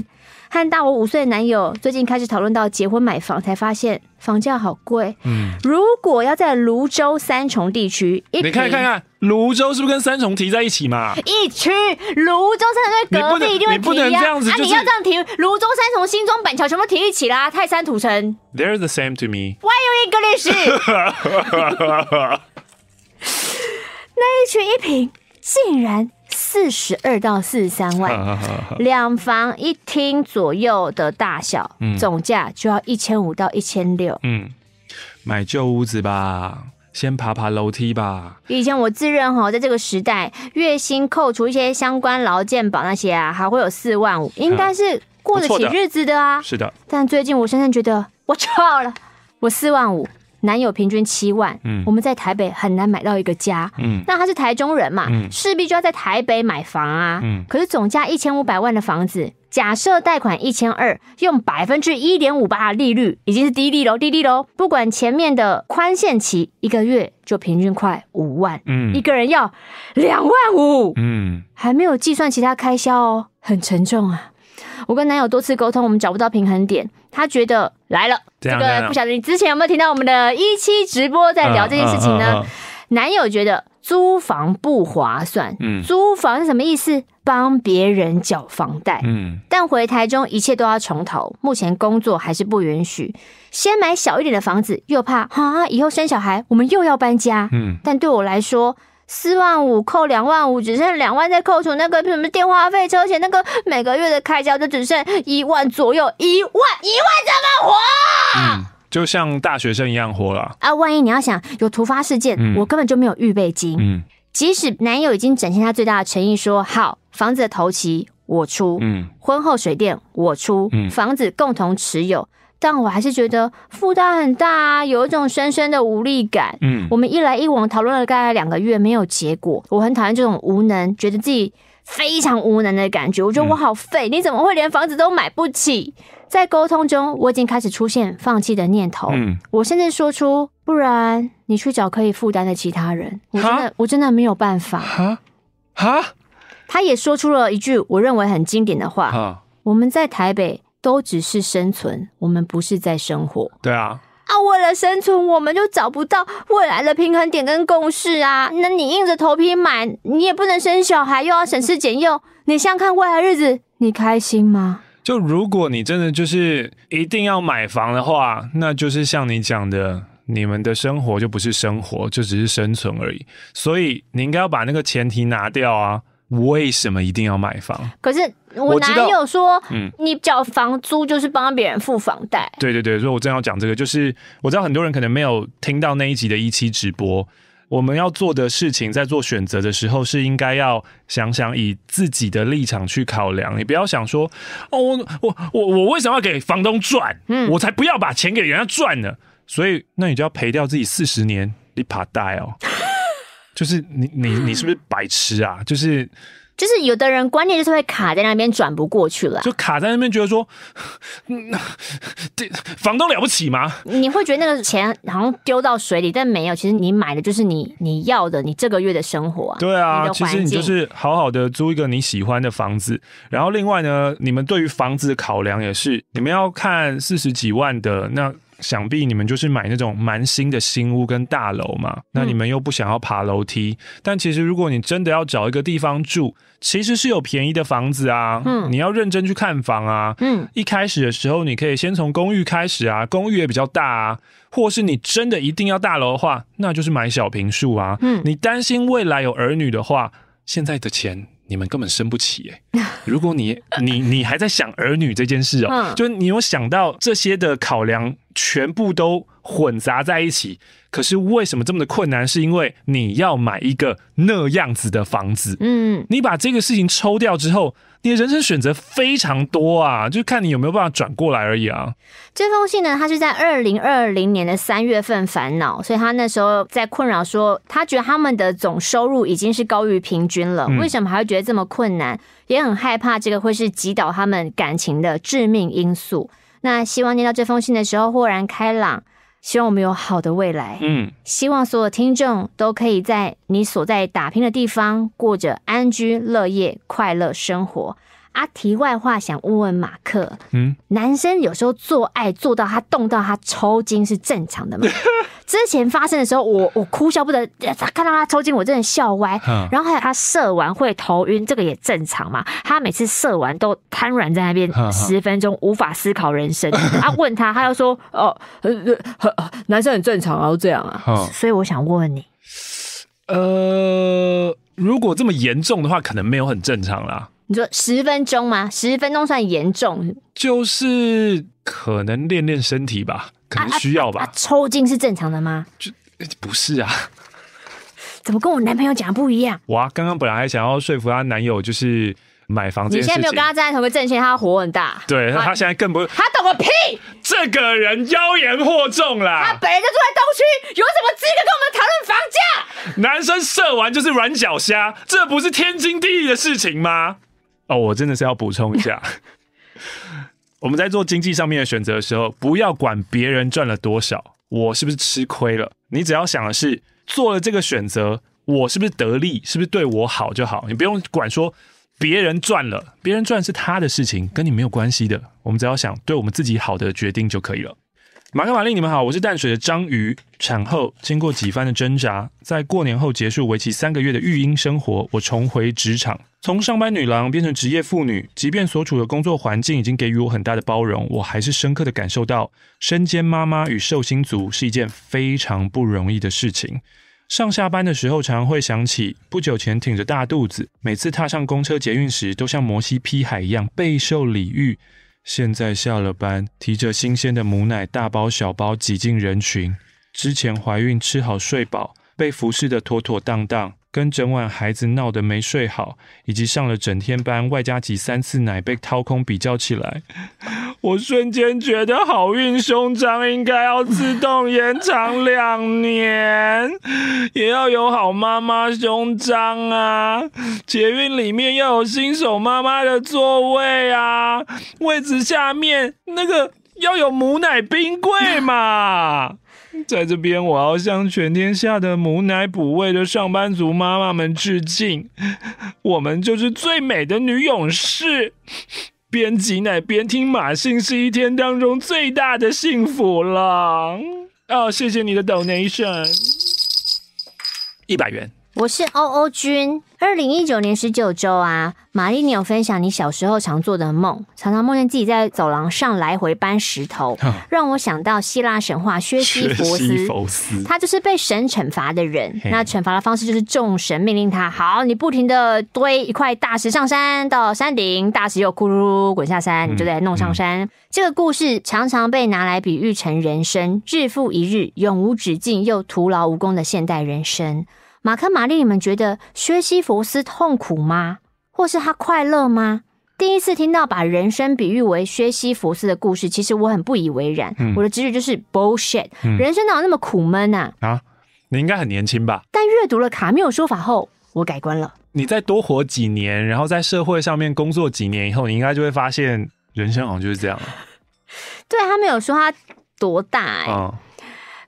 和大我五岁的男友最近开始讨论到结婚买房，才发现房价好贵。嗯，如果要在泸州三重地区，你看看看，芦洲是不是跟三重提在一起嘛？一区泸州三重在隔壁，一定会提呀。啊，你要这样提，泸州三重、新庄、板桥全部提一起啦。泰山、土城，They're the same to me. Why you English？那一区一平竟然。四十二到四十三万，两房一厅左右的大小，嗯、总价就要一千五到一千六。嗯，买旧屋子吧，先爬爬楼梯吧。以前我自认哈，在这个时代，月薪扣除一些相关劳健保那些啊，还会有四万五，应该是过得起日子的啊。是的，但最近我深深觉得，我错了，我四万五。男友平均七万，嗯，我们在台北很难买到一个家，嗯，那他是台中人嘛，嗯，势必就要在台北买房啊，嗯，可是总价一千五百万的房子，假设贷款一千二，用百分之一点五八的利率，已经是低利喽，低利喽，不管前面的宽限期，一个月就平均快五万，嗯，一个人要两万五，嗯，还没有计算其他开销哦，很沉重啊。我跟男友多次沟通，我们找不到平衡点。他觉得来了，这，这个不晓得你之前有没有听到我们的一期直播在聊这件事情呢？男友觉得租房不划算，嗯，租房是什么意思？帮别人缴房贷，嗯，但回台中一切都要从头。目前工作还是不允许，先买小一点的房子，又怕啊，以后生小孩我们又要搬家，嗯，但对我来说。四万五扣两万五，只剩两万，再扣除那个什么电话费、车钱，那个每个月的开销就只剩一万左右。一万，一万怎么活？嗯，就像大学生一样活了。啊，万一你要想有突发事件，嗯、我根本就没有预备金。嗯，即使男友已经展现他最大的诚意，说好房子的头期我出，嗯，婚后水电我出，嗯，房子共同持有。但我还是觉得负担很大啊，有一种深深的无力感。嗯，我们一来一往讨论了大概两个月，没有结果。我很讨厌这种无能，觉得自己非常无能的感觉。我觉得我好废，嗯、你怎么会连房子都买不起？在沟通中，我已经开始出现放弃的念头。嗯，我甚至说出，不然你去找可以负担的其他人。我真的，我真的没有办法。哈，哈，他也说出了一句我认为很经典的话。哈我们在台北。都只是生存，我们不是在生活。对啊，啊，为了生存，我们就找不到未来的平衡点跟共识啊。那你硬着头皮买，你也不能生小孩，又要省吃俭用，你想想看未来日子，你开心吗？就如果你真的就是一定要买房的话，那就是像你讲的，你们的生活就不是生活，就只是生存而已。所以你应该要把那个前提拿掉啊。为什么一定要买房？可是我男友说，嗯，你缴房租就是帮别人付房贷。对对对，所以我正要讲这个，就是我知道很多人可能没有听到那一集的一期直播。我们要做的事情，在做选择的时候，是应该要想想以自己的立场去考量。你不要想说，哦，我我我我为什么要给房东赚？嗯，我才不要把钱给人家赚呢。所以，那你就要赔掉自己四十年，你怕带哦。就是你你 你是不是白痴啊？就是就是有的人观念就是会卡在那边转不过去了，就卡在那边觉得说，嗯，这房东了不起吗？你会觉得那个钱好像丢到水里，但没有，其实你买的就是你你要的，你这个月的生活啊。对啊，其实你就是好好的租一个你喜欢的房子，然后另外呢，你们对于房子的考量也是，你们要看四十几万的那。想必你们就是买那种蛮新的新屋跟大楼嘛，那你们又不想要爬楼梯，嗯、但其实如果你真的要找一个地方住，其实是有便宜的房子啊，嗯，你要认真去看房啊，嗯，一开始的时候你可以先从公寓开始啊，公寓也比较大啊，或是你真的一定要大楼的话，那就是买小平数啊，嗯，你担心未来有儿女的话，现在的钱。你们根本生不起哎！如果你你你还在想儿女这件事哦，嗯、就是你有想到这些的考量，全部都混杂在一起。可是为什么这么的困难？是因为你要买一个那样子的房子。嗯，你把这个事情抽掉之后。你的人生选择非常多啊，就看你有没有办法转过来而已啊。这封信呢，他是在二零二零年的三月份烦恼，所以他那时候在困扰，说他觉得他们的总收入已经是高于平均了，为什么还会觉得这么困难？也很害怕这个会是击倒他们感情的致命因素。那希望念到这封信的时候豁然开朗。希望我们有好的未来。嗯，希望所有听众都可以在你所在打拼的地方过着安居乐业、快乐生活。啊，题外话，想问问马克，嗯，男生有时候做爱做到他动到他抽筋是正常的吗？之前发生的时候，我我哭笑不得，看到他抽筋，我真的笑歪。然后还有他射完会头晕，这个也正常嘛？他每次射完都瘫软在那边十分钟，无法思考人生。啊，问他，他又说哦，男生很正常啊，都这样啊。所以我想问问你，呃，如果这么严重的话，可能没有很正常啦。你说十分钟吗？十分钟算严重？就是可能练练身体吧。可能需要吧。啊啊啊、抽筋是正常的吗？就不是啊。怎么跟我男朋友讲的不一样？哇，刚刚本来还想要说服她男友，就是买房子。你现在没有跟他站在同个阵线，他火很大。对，他现在更不。他懂个屁！这个人妖言惑众啦。他本人就住在东区，有什么资格跟我们讨论房价？男生射完就是软脚虾，这不是天经地义的事情吗？哦，我真的是要补充一下。我们在做经济上面的选择的时候，不要管别人赚了多少，我是不是吃亏了？你只要想的是做了这个选择，我是不是得利，是不是对我好就好。你不用管说别人赚了，别人赚是他的事情，跟你没有关系的。我们只要想对我们自己好的决定就可以了。马克、玛丽，你们好，我是淡水的章鱼。产后经过几番的挣扎，在过年后结束为期三个月的育婴生活，我重回职场，从上班女郎变成职业妇女。即便所处的工作环境已经给予我很大的包容，我还是深刻的感受到，身兼妈妈与寿星族是一件非常不容易的事情。上下班的时候，常常会想起不久前挺着大肚子，每次踏上公车捷运时，都像摩西劈海一样备受礼遇。现在下了班，提着新鲜的母奶，大包小包挤进人群。之前怀孕吃好睡饱，被服侍的妥妥当当，跟整晚孩子闹得没睡好，以及上了整天班，外加挤三次奶被掏空比较起来，我瞬间觉得好运胸章应该要自动延长两年，也要有好妈妈胸章啊！捷运里面要有新手妈妈的座位啊，位置下面那个要有母奶冰柜嘛。在这边，我要向全天下的母奶哺喂的上班族妈妈们致敬，我们就是最美的女勇士。边挤奶边听马信是一天当中最大的幸福了。哦，谢谢你的 donation，一百元。我是欧欧君。二零一九年十九周啊，玛丽，你有分享你小时候常做的梦，常常梦见自己在走廊上来回搬石头，哦、让我想到希腊神话薛西弗斯，他就是被神惩罚的人。那惩罚的方式就是众神命令他，好，你不停的堆一块大石上山，到山顶，大石又咕噜噜滚下山，你就得弄上山。嗯嗯、这个故事常常被拿来比喻成人生，日复一日，永无止境又徒劳无功的现代人生。马克、玛丽，你们觉得薛西弗斯痛苦吗？或是他快乐吗？第一次听到把人生比喻为薛西弗斯的故事，其实我很不以为然。嗯、我的直觉就是 bullshit，、嗯、人生哪有那么苦闷啊？啊，你应该很年轻吧？但阅读了卡缪说法后，我改观了。你再多活几年，然后在社会上面工作几年以后，你应该就会发现，人生好像就是这样。对，他没有说他多大哎、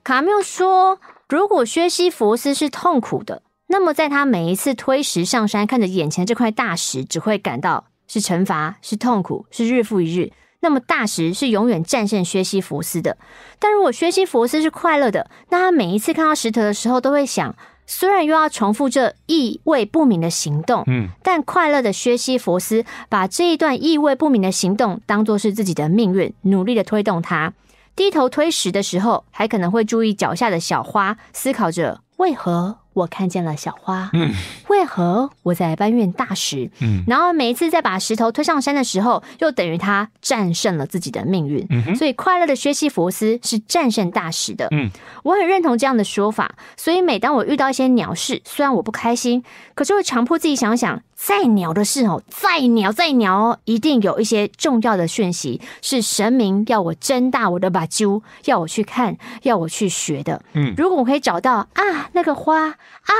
卡缪说。如果薛西弗斯是痛苦的，那么在他每一次推石上山，看着眼前这块大石，只会感到是惩罚、是痛苦、是日复一日。那么大石是永远战胜薛西弗斯的。但如果薛西弗斯是快乐的，那他每一次看到石头的时候，都会想：虽然又要重复这意味不明的行动，嗯，但快乐的薛西弗斯把这一段意味不明的行动当作是自己的命运，努力的推动它。低头推食的时候，还可能会注意脚下的小花，思考着为何。我看见了小花，嗯，为何我在搬运大石？嗯，然后每一次在把石头推上山的时候，又等于他战胜了自己的命运。嗯哼，所以快乐的薛西佛斯是战胜大石的。嗯，我很认同这样的说法。所以每当我遇到一些鸟事，虽然我不开心，可是会强迫自己想想，再鸟的事哦，再鸟再鸟哦，一定有一些重要的讯息是神明要我睁大我的把揪，要我去看，要我去学的。嗯，如果我可以找到啊，那个花。啊，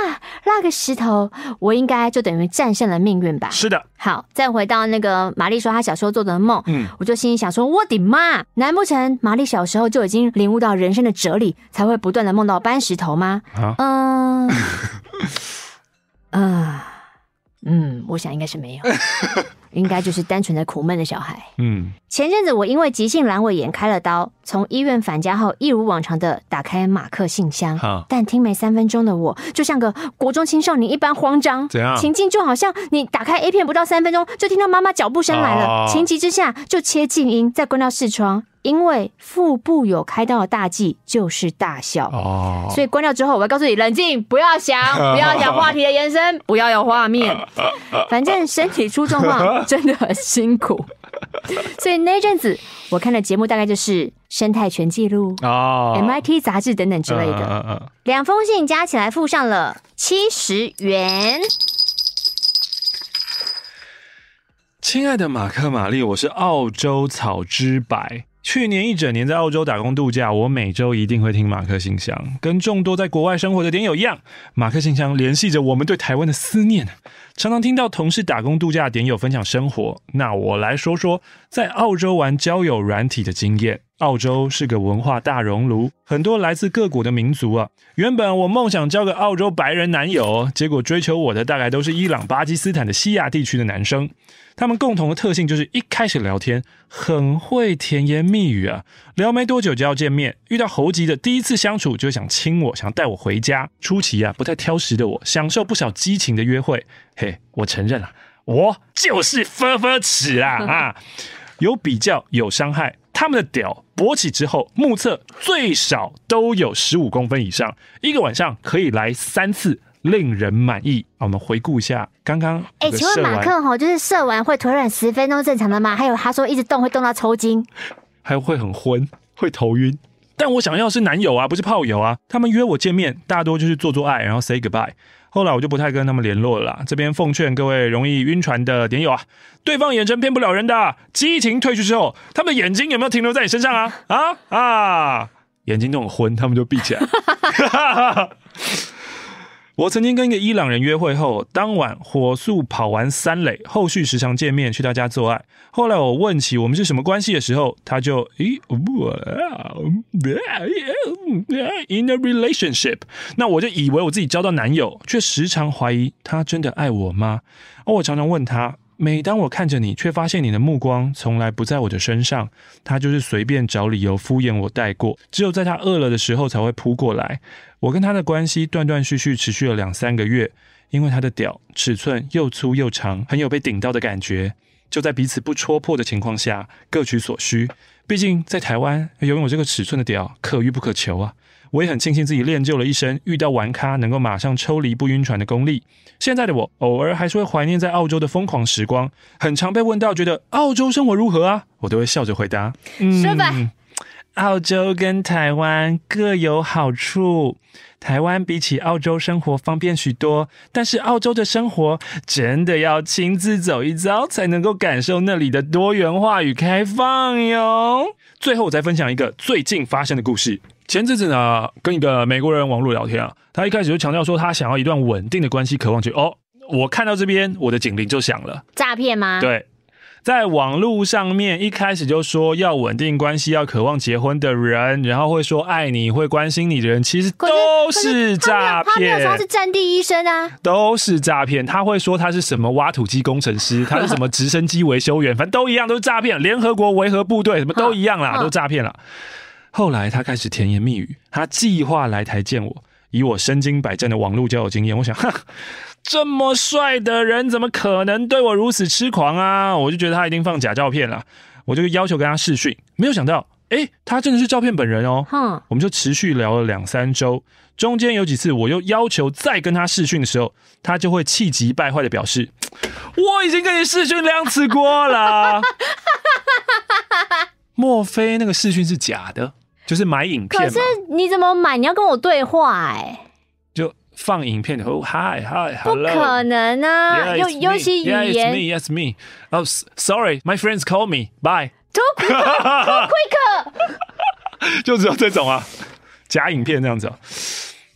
那个石头，我应该就等于战胜了命运吧？是的。好，再回到那个玛丽说她小时候做的梦，嗯，我就心里想说，我的妈，难不成玛丽小时候就已经领悟到人生的哲理，才会不断的梦到搬石头吗？啊，嗯，嗯，嗯，我想应该是没有。应该就是单纯的苦闷的小孩。嗯，前阵子我因为急性阑尾炎开了刀，从医院返家后，一如往常的打开马克信箱，哈但听没三分钟的我，就像个国中青少年一般慌张。怎样？情境就好像你打开 A 片不到三分钟，就听到妈妈脚步声来了，哦、情急之下就切静音，再关掉视窗。因为腹部有开刀的大忌就是大笑哦，所以关掉之后，我要告诉你冷静，不要想，不要想话题的延伸，不要有画面，反正身体出状况 真的很辛苦。所以那阵子我看的节目大概就是《生态全记录》哦，《MIT 杂志》等等之类的。两封信加起来付上了七十元。亲爱的马克玛丽，我是澳洲草之白。去年一整年在澳洲打工度假，我每周一定会听马克信箱，跟众多在国外生活的点友一样，马克信箱联系着我们对台湾的思念。常常听到同事打工度假的点友分享生活，那我来说说在澳洲玩交友软体的经验。澳洲是个文化大熔炉，很多来自各国的民族啊。原本我梦想交个澳洲白人男友，结果追求我的大概都是伊朗、巴基斯坦的西亚地区的男生。他们共同的特性就是一开始聊天很会甜言蜜语啊，聊没多久就要见面。遇到猴急的第一次相处就想亲我，想带我回家。初期啊不太挑食的我，享受不少激情的约会。嘿，我承认了，我就是分分齿啊啊！有比较有伤害，他们的屌勃起之后，目测最少都有十五公分以上，一个晚上可以来三次。令人满意。我们回顾一下刚刚。哎，请问马克吼，就是射完会腿软十分钟正常的吗？还有他说一直动会动到抽筋，还会很昏，会头晕。但我想要是男友啊，不是炮友啊。他们约我见面，大多就是做做爱，然后 say goodbye。后来我就不太跟他们联络了啦。这边奉劝各位容易晕船的点友啊，对方眼神骗不了人的。激情褪去之后，他们的眼睛有没有停留在你身上啊？啊啊！眼睛都很昏，他们就闭起来。我曾经跟一个伊朗人约会后，当晚火速跑完三垒，后续时常见面，去他家做爱。后来我问起我们是什么关系的时候，他就咦，in a relationship。那我就以为我自己交到男友，却时常怀疑他真的爱我吗？而我常常问他，每当我看着你，却发现你的目光从来不在我的身上，他就是随便找理由敷衍我带过，只有在他饿了的时候才会扑过来。我跟他的关系断断续续持续了两三个月，因为他的屌尺寸又粗又长，很有被顶到的感觉。就在彼此不戳破的情况下，各取所需。毕竟在台湾拥有这个尺寸的屌可遇不可求啊！我也很庆幸自己练就了一身遇到玩咖能够马上抽离不晕船的功力。现在的我偶尔还是会怀念在澳洲的疯狂时光，很常被问到觉得澳洲生活如何啊，我都会笑着回答：嗯，说吧。澳洲跟台湾各有好处，台湾比起澳洲生活方便许多，但是澳洲的生活真的要亲自走一遭才能够感受那里的多元化与开放哟。最后我再分享一个最近发生的故事。前阵子呢，跟一个美国人网络聊天啊，他一开始就强调说他想要一段稳定的关系，渴望去哦。我看到这边，我的警铃就响了，诈骗吗？对。在网络上面一开始就说要稳定关系、要渴望结婚的人，然后会说爱你、会关心你的人，其实都是诈骗。他没有说他是战地医生啊，都是诈骗。他会说他是什么挖土机工程师，他是什么直升机维修员，反正都一样，都是诈骗。联合国维和部队什么都一样啦，都诈骗了。后来他开始甜言蜜语，他计划来台见我。以我身经百战的网络交友经验，我想，哈。这么帅的人，怎么可能对我如此痴狂啊？我就觉得他一定放假照片了，我就要求跟他试训，没有想到，哎，他真的是照片本人哦。哼，我们就持续聊了两三周，中间有几次我又要求再跟他试训的时候，他就会气急败坏的表示，我已经跟你试训两次过了。莫非那个试训是假的？就是买影片？可是你怎么买？你要跟我对话哎。放影片哦，Hi Hi，Hello，不可能啊，尤尤其语言，Yes me，Yes me，哦，Sorry，My friends call me，Bye，Too quick，Too quick，就只有这种啊，假影片这样子。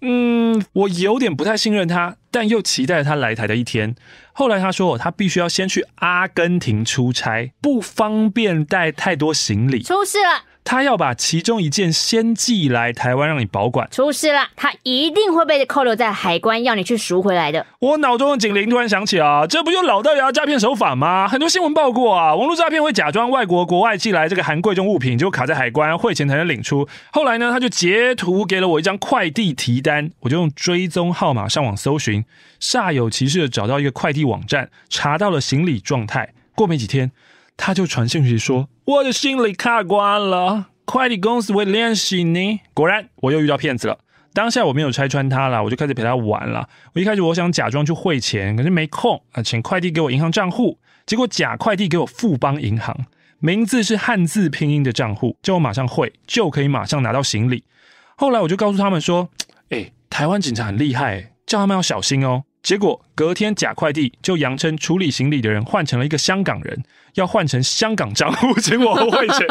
嗯，我有点不太信任他，但又期待他来台的一天。后来他说，他必须要先去阿根廷出差，不方便带太多行李。出事了。他要把其中一件先寄来台湾让你保管。出事了，他一定会被扣留在海关，要你去赎回来的。我脑中的警铃突然响起啊，这不就老掉牙诈骗手法吗？很多新闻报过啊，网络诈骗会假装外国国外寄来这个含贵重物品，就卡在海关，汇钱才能领出。后来呢，他就截图给了我一张快递提单，我就用追踪号码上网搜寻，煞有其事的找到一个快递网站，查到了行李状态。过没几天，他就传讯息说。我的行李卡关了，快递公司会联系你。果然，我又遇到骗子了。当下我没有拆穿他了，我就开始陪他玩了。我一开始我想假装去汇钱，可是没空啊，请快递给我银行账户。结果假快递给我富邦银行，名字是汉字拼音的账户，叫我马上汇，就可以马上拿到行李。后来我就告诉他们说：“哎，台湾警察很厉害，叫他们要小心哦。”结果隔天假快递就扬称处理行李的人换成了一个香港人，要换成香港账户请我汇钱。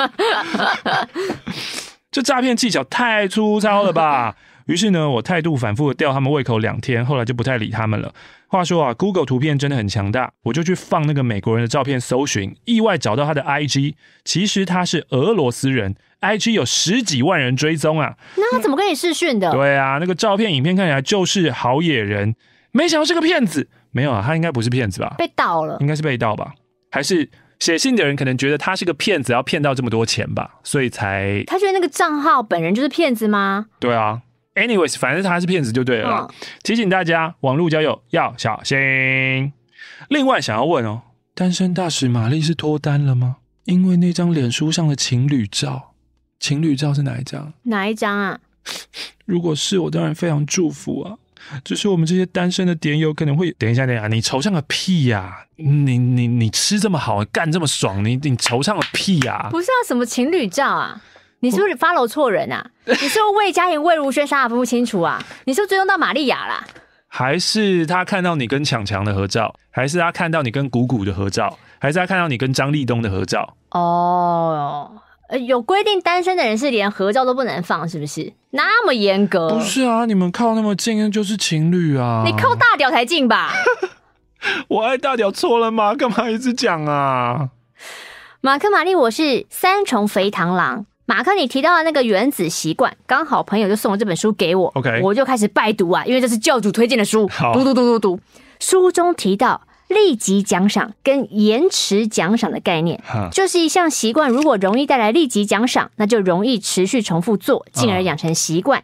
这诈骗技巧太粗糙了吧？于是呢，我态度反复的吊他们胃口两天，后来就不太理他们了。话说啊，Google 图片真的很强大，我就去放那个美国人的照片搜寻，意外找到他的 IG，其实他是俄罗斯人，IG 有十几万人追踪啊。那他怎么跟你视讯的？对啊，那个照片、影片看起来就是好野人。没想到是个骗子，没有啊，他应该不是骗子吧？被盗了，应该是被盗吧？还是写信的人可能觉得他是个骗子，要骗到这么多钱吧，所以才他觉得那个账号本人就是骗子吗？对啊，anyways，反正他是骗子就对了。嗯、提醒大家，网络交友要小心。另外想要问哦，单身大使玛丽是脱单了吗？因为那张脸书上的情侣照，情侣照是哪一张？哪一张啊？如果是我，当然非常祝福啊。只是我们这些单身的点友可能会等一下，等一下，你惆怅个屁呀、啊！你你你吃这么好，干这么爽，你你惆怅个屁呀、啊！不是啊，什么情侣照啊？你是不是 follow 错人啊？你是不是魏佳莹、魏如萱、啥也分不清楚啊？你是不是追踪到玛利亚啦？还是他看到你跟强强的合照？还是他看到你跟谷谷的合照？还是他看到你跟张立东的合照？哦。呃，有规定单身的人是连合照都不能放，是不是那么严格？不是啊，你们靠那么近就是情侣啊。你靠大屌才近吧？我爱大屌错了吗？干嘛一直讲啊？马克、玛丽，我是三重肥螳螂。马克，你提到的那个原子习惯，刚好朋友就送了这本书给我，OK，我就开始拜读啊，因为这是教主推荐的书，好读读读读读。书中提到。立即奖赏跟延迟奖赏的概念，就是一项习惯，如果容易带来立即奖赏，那就容易持续重复做，进而养成习惯。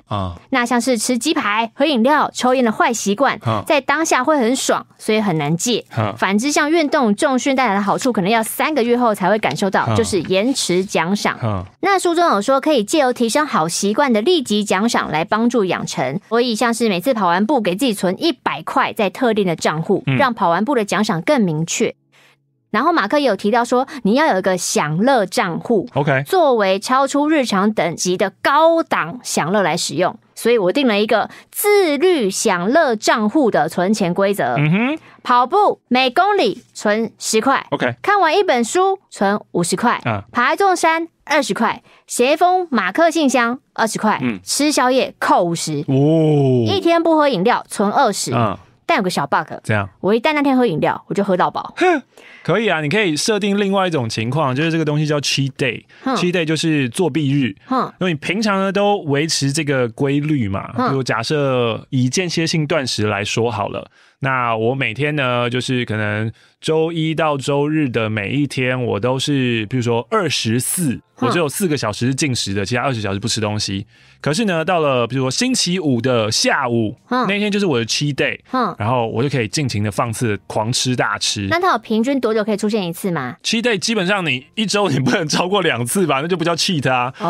那像是吃鸡排、喝饮料、抽烟的坏习惯，在当下会很爽，所以很难戒。反之，像运动、重训带来的好处，可能要三个月后才会感受到，就是延迟奖赏。那书中有说，可以借由提升好习惯的立即奖赏来帮助养成，所以像是每次跑完步，给自己存一百块在特定的账户，让跑完步的奖奖赏更明确，然后马克也有提到说，你要有一个享乐账户，OK，作为超出日常等级的高档享乐来使用。所以我定了一个自律享乐账户的存钱规则。嗯哼，跑步每公里存十块，OK，看完一本书存五十块，嗯，爬一座山二十块，写一封马克信箱二十块，嗯，吃宵夜扣五十，哦，一天不喝饮料存二十，嗯。但有个小 bug，这样，我一旦那天喝饮料，我就喝到饱。哼，可以啊，你可以设定另外一种情况，就是这个东西叫 cheat day，cheat day 就是作弊日。嗯，因为你平常呢都维持这个规律嘛，比如假设以间歇性断食来说好了，那我每天呢就是可能周一到周日的每一天，我都是比如说二十四。我只有四个小时是进食的，其他二十小时不吃东西。可是呢，到了比如说星期五的下午，嗯、那天就是我的 cheat day，嗯、然后我就可以尽情的放肆狂吃大吃。那它有平均多久可以出现一次吗？cheat day 基本上你一周你不能超过两次吧，那就不叫 cheat 啊。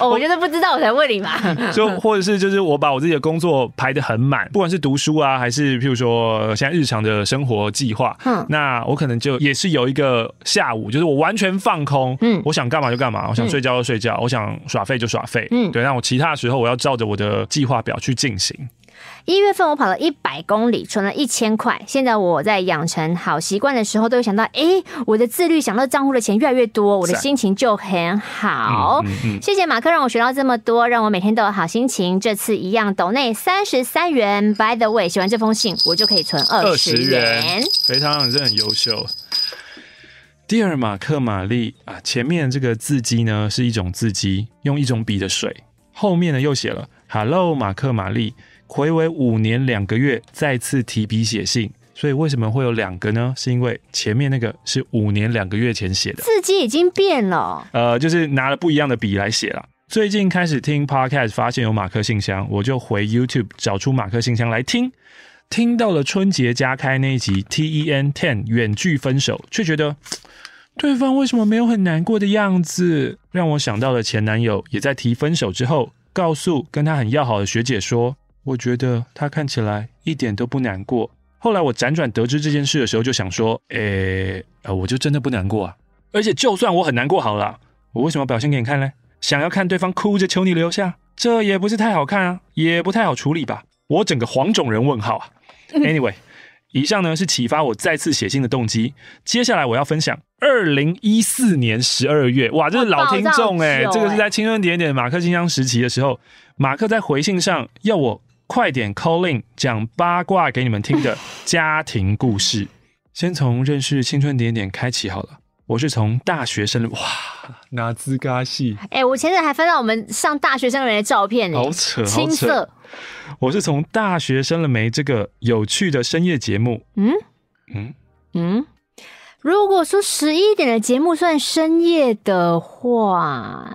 哦，我就是不知道，我才问你嘛。就或者是就是我把我自己的工作排的很满，不管是读书啊，还是譬如说现在日常的生活计划，嗯，那我可能就也是有一个下午，就是我完全放空。空，嗯，我想干嘛就干嘛，我想睡觉就睡觉，嗯、我想耍废就耍废，嗯，对。那我其他的时候，我要照着我的计划表去进行。一月份我跑了一百公里，存了一千块。现在我在养成好习惯的时候，都会想到，哎、欸，我的自律享乐账户的钱越来越多，我的心情就很好。嗯嗯嗯、谢谢马克，让我学到这么多，让我每天都有好心情。这次一样抖内三十三元。By the way，写完这封信，我就可以存二十元。非常，你真的很优秀。Dear 马克玛丽啊，前面这个字迹呢是一种字迹，用一种笔的水，后面呢又写了 Hello 马克玛丽，睽违五年两个月再次提笔写信。所以为什么会有两个呢？是因为前面那个是五年两个月前写的，字迹已经变了。呃，就是拿了不一样的笔来写了。最近开始听 Podcast，发现有马克信箱，我就回 YouTube 找出马克信箱来听。听到了春节加开那一集 TEN Ten 远距分手，却觉得对方为什么没有很难过的样子，让我想到了前男友也在提分手之后，告诉跟他很要好的学姐说，我觉得他看起来一点都不难过。后来我辗转得知这件事的时候，就想说，诶、欸，呃，我就真的不难过啊。而且就算我很难过好了，我为什么表现给你看呢？想要看对方哭着求你留下，这也不是太好看啊，也不太好处理吧？我整个黄种人问号啊。Anyway，以上呢是启发我再次写信的动机。接下来我要分享二零一四年十二月，哇，这是老听众诶、欸，这个是在青春点点马克信箱时期的时候，马克在回信上要我。快点 call in 讲八卦给你们听的 家庭故事，先从认识青春点点开启好了。我是从大学生哇，哪兹嘎戏？哎、欸，我前阵还翻到我们上大学生了没的照片呢，好扯，好扯。我是从大学生了没这个有趣的深夜节目。嗯嗯嗯，如果说十一点的节目算深夜的话，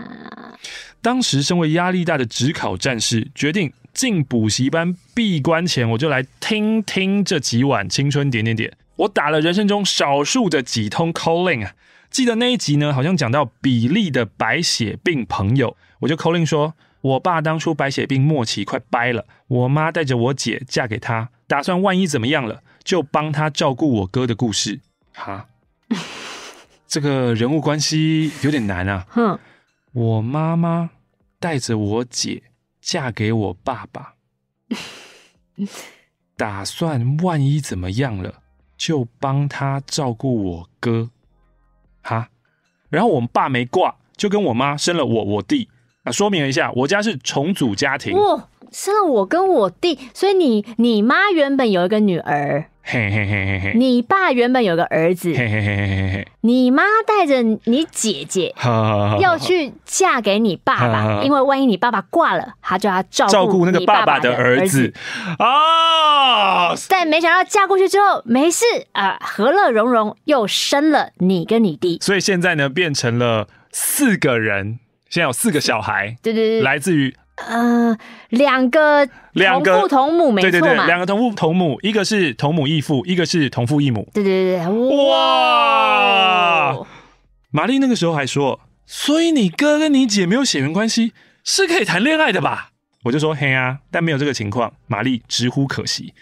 当时身为压力大的指考战士，决定。进补习班闭关前，我就来听听这几晚青春点点点。我打了人生中少数的几通 calling 啊，记得那一集呢，好像讲到比利的白血病朋友，我就 calling 说，我爸当初白血病末期快掰了，我妈带着我姐嫁给他，打算万一怎么样了，就帮他照顾我哥的故事。哈，这个人物关系有点难啊。哼，我妈妈带着我姐。嫁给我爸爸，打算万一怎么样了，就帮他照顾我哥，哈。然后我们爸没挂，就跟我妈生了我我弟。啊说明一下，我家是重组家庭。哦，生了我跟我弟，所以你你妈原本有一个女儿。嘿嘿嘿嘿嘿，你爸原本有个儿子，嘿嘿嘿嘿嘿，你妈带着你姐姐要去嫁给你爸爸，因为万一你爸爸挂了，他就要照顾那个爸爸的儿子。啊。但没想到嫁过去之后没事啊，和乐融融又生了你跟你弟，所以现在呢变成了四个人，现在有四个小孩，对对对，来自于。呃，两个同父同母，没错嘛？对对对，两个同父同母，一个是同母异父，一个是同父异母。对对对，哇！玛丽那个时候还说，所以你哥跟你姐没有血缘关系，是可以谈恋爱的吧？我就说嘿啊，但没有这个情况。玛丽直呼可惜。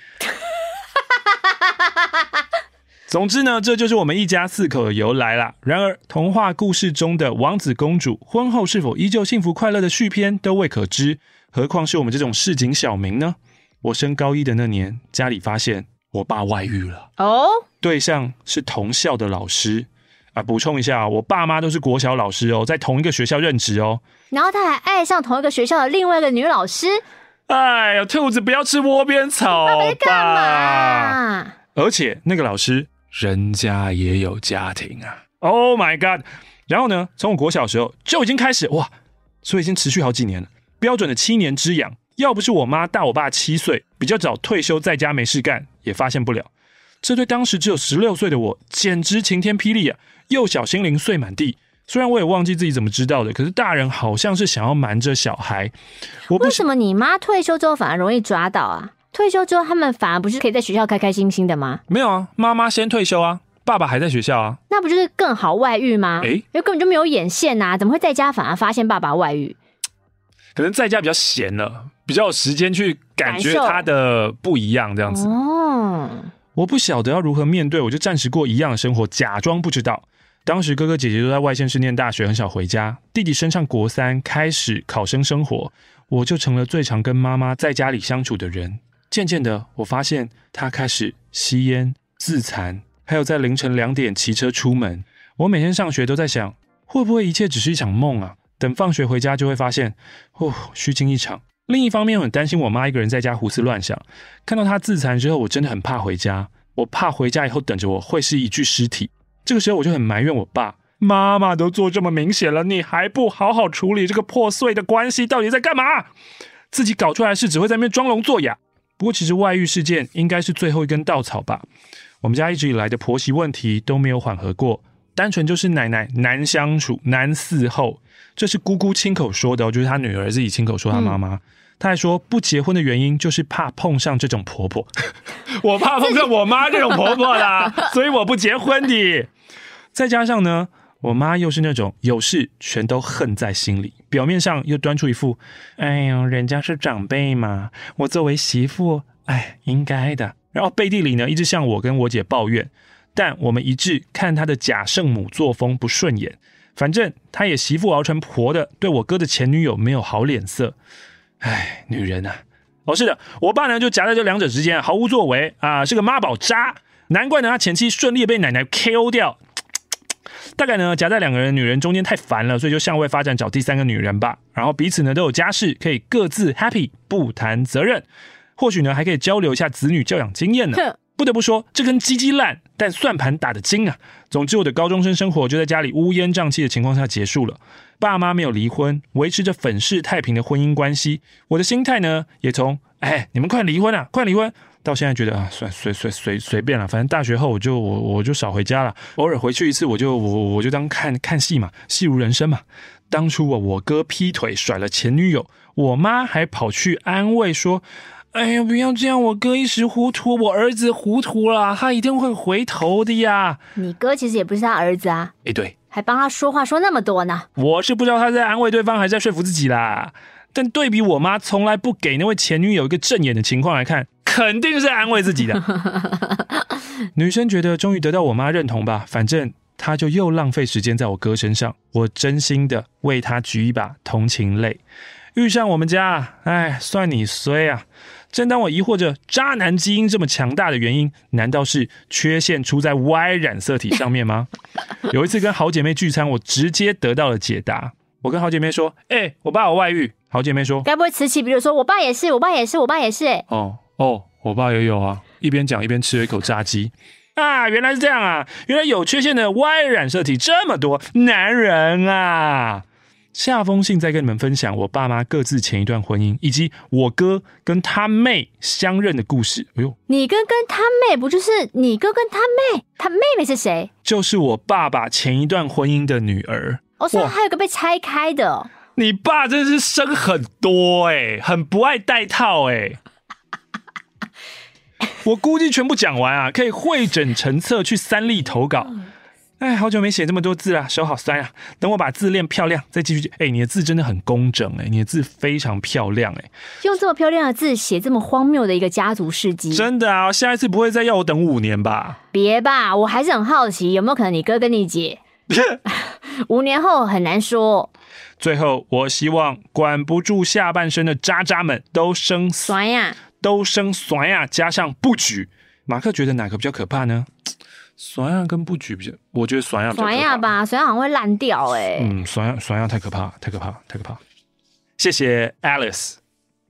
总之呢，这就是我们一家四口的由来啦。然而，童话故事中的王子公主婚后是否依旧幸福快乐的续篇都未可知，何况是我们这种市井小民呢？我升高一的那年，家里发现我爸外遇了哦，对象是同校的老师啊。补充一下，我爸妈都是国小老师哦，在同一个学校任职哦。然后他还爱上同一个学校的另外一个女老师。哎呀，兔子不要吃窝边草吧！干嘛？而且那个老师。人家也有家庭啊！Oh my god！然后呢，从我国小时候就已经开始哇，所以已经持续好几年了，标准的七年之痒。要不是我妈大我爸七岁，比较早退休，在家没事干，也发现不了。这对当时只有十六岁的我，简直晴天霹雳啊！幼小心灵碎满地。虽然我也忘记自己怎么知道的，可是大人好像是想要瞒着小孩。我为什么你妈退休之后反而容易抓到啊？退休之后，他们反而不是可以在学校开开心心的吗？没有啊，妈妈先退休啊，爸爸还在学校啊，那不就是更好外遇吗？哎、欸，因为根本就没有眼线呐、啊，怎么会在家反而发现爸爸外遇？可能在家比较闲了，比较有时间去感觉他的不一样这样子。哦，我不晓得要如何面对，我就暂时过一样的生活，假装不知道。当时哥哥姐姐都在外县市念大学，很少回家。弟弟升上国三，开始考生生活，我就成了最常跟妈妈在家里相处的人。渐渐的，我发现他开始吸烟、自残，还有在凌晨两点骑车出门。我每天上学都在想，会不会一切只是一场梦啊？等放学回家就会发现，哦，虚惊一场。另一方面，我很担心我妈一个人在家胡思乱想。看到她自残之后，我真的很怕回家。我怕回家以后等着我会是一具尸体。这个时候我就很埋怨我爸，妈妈都做这么明显了，你还不好好处理这个破碎的关系，到底在干嘛？自己搞出来的事只会在那边装聋作哑。不过其实外遇事件应该是最后一根稻草吧？我们家一直以来的婆媳问题都没有缓和过，单纯就是奶奶难相处、难伺候。这是姑姑亲口说的，就是她女儿自己亲口说她妈妈。她、嗯、还说不结婚的原因就是怕碰上这种婆婆，我怕碰上我妈这种婆婆啦，所以我不结婚的。再加上呢，我妈又是那种有事全都恨在心里，表面上又端出一副“哎呦，人家是长辈嘛，我作为媳妇，哎，应该的”，然后背地里呢一直向我跟我姐抱怨，但我们一致看她的假圣母作风不顺眼。反正他也媳妇熬成婆的，对我哥的前女友没有好脸色。哎，女人啊！哦，是的，我爸呢就夹在这两者之间，毫无作为啊，是个妈宝渣。难怪呢，他前妻顺利被奶奶 KO 掉。大概呢，夹在两个人女人中间太烦了，所以就向外发展找第三个女人吧。然后彼此呢都有家室，可以各自 happy，不谈责任。或许呢还可以交流一下子女教养经验呢。不得不说，这根鸡鸡烂，但算盘打得精啊！总之，我的高中生生活就在家里乌烟瘴气的情况下结束了。爸妈没有离婚，维持着粉饰太平的婚姻关系。我的心态呢，也从“哎，你们快离婚啊，快离婚”，到现在觉得啊，算随随随随便了。反正大学后我就我我就少回家了，偶尔回去一次，我就我我就当看看戏嘛，戏如人生嘛。当初我我哥劈腿甩了前女友，我妈还跑去安慰说。哎呀，不要这样！我哥一时糊涂，我儿子糊涂了，他一定会回头的呀。你哥其实也不是他儿子啊。哎，对，还帮他说话说那么多呢。我是不知道他在安慰对方，还是在说服自己啦。但对比我妈从来不给那位前女友一个正眼的情况来看，肯定是安慰自己的。女生觉得终于得到我妈认同吧，反正她就又浪费时间在我哥身上。我真心的为她举一把同情泪。遇上我们家，哎，算你衰啊！正当我疑惑着渣男基因这么强大的原因，难道是缺陷出在 Y 染色体上面吗？有一次跟好姐妹聚餐，我直接得到了解答。我跟好姐妹说：“哎、欸，我爸有外遇。”好姐妹说：“该不会此起彼落说我爸也是，我爸也是，我爸也是？”哎，哦哦，我爸也有啊！一边讲一边吃了一口炸鸡。啊，原来是这样啊！原来有缺陷的 Y 染色体这么多，男人啊！下封信再跟你们分享我爸妈各自前一段婚姻，以及我哥跟他妹相认的故事。哎呦，你哥跟他妹不就是你哥跟他妹？他妹妹是谁？就是我爸爸前一段婚姻的女儿。哦，所以还有个被拆开的。你爸真是生很多哎，很不爱带套哎。我估计全部讲完啊，可以汇整成册去三立投稿。哎，好久没写这么多字了，手好酸啊！等我把字练漂亮，再继续。哎，你的字真的很工整，哎，你的字非常漂亮，哎，用这么漂亮的字写这么荒谬的一个家族事迹，真的啊！下一次不会再要我等五年吧？别吧，我还是很好奇，有没有可能你哥跟你姐 五年后很难说。最后，我希望管不住下半身的渣渣们都生酸呀，都生酸呀，加上不举。马克觉得哪个比较可怕呢？酸亚跟不举比较，我觉得酸亚酸亚吧，酸亚好像会烂掉哎、欸。嗯，酸亚酸亚太可怕，太可怕，太可怕。谢谢 Alice，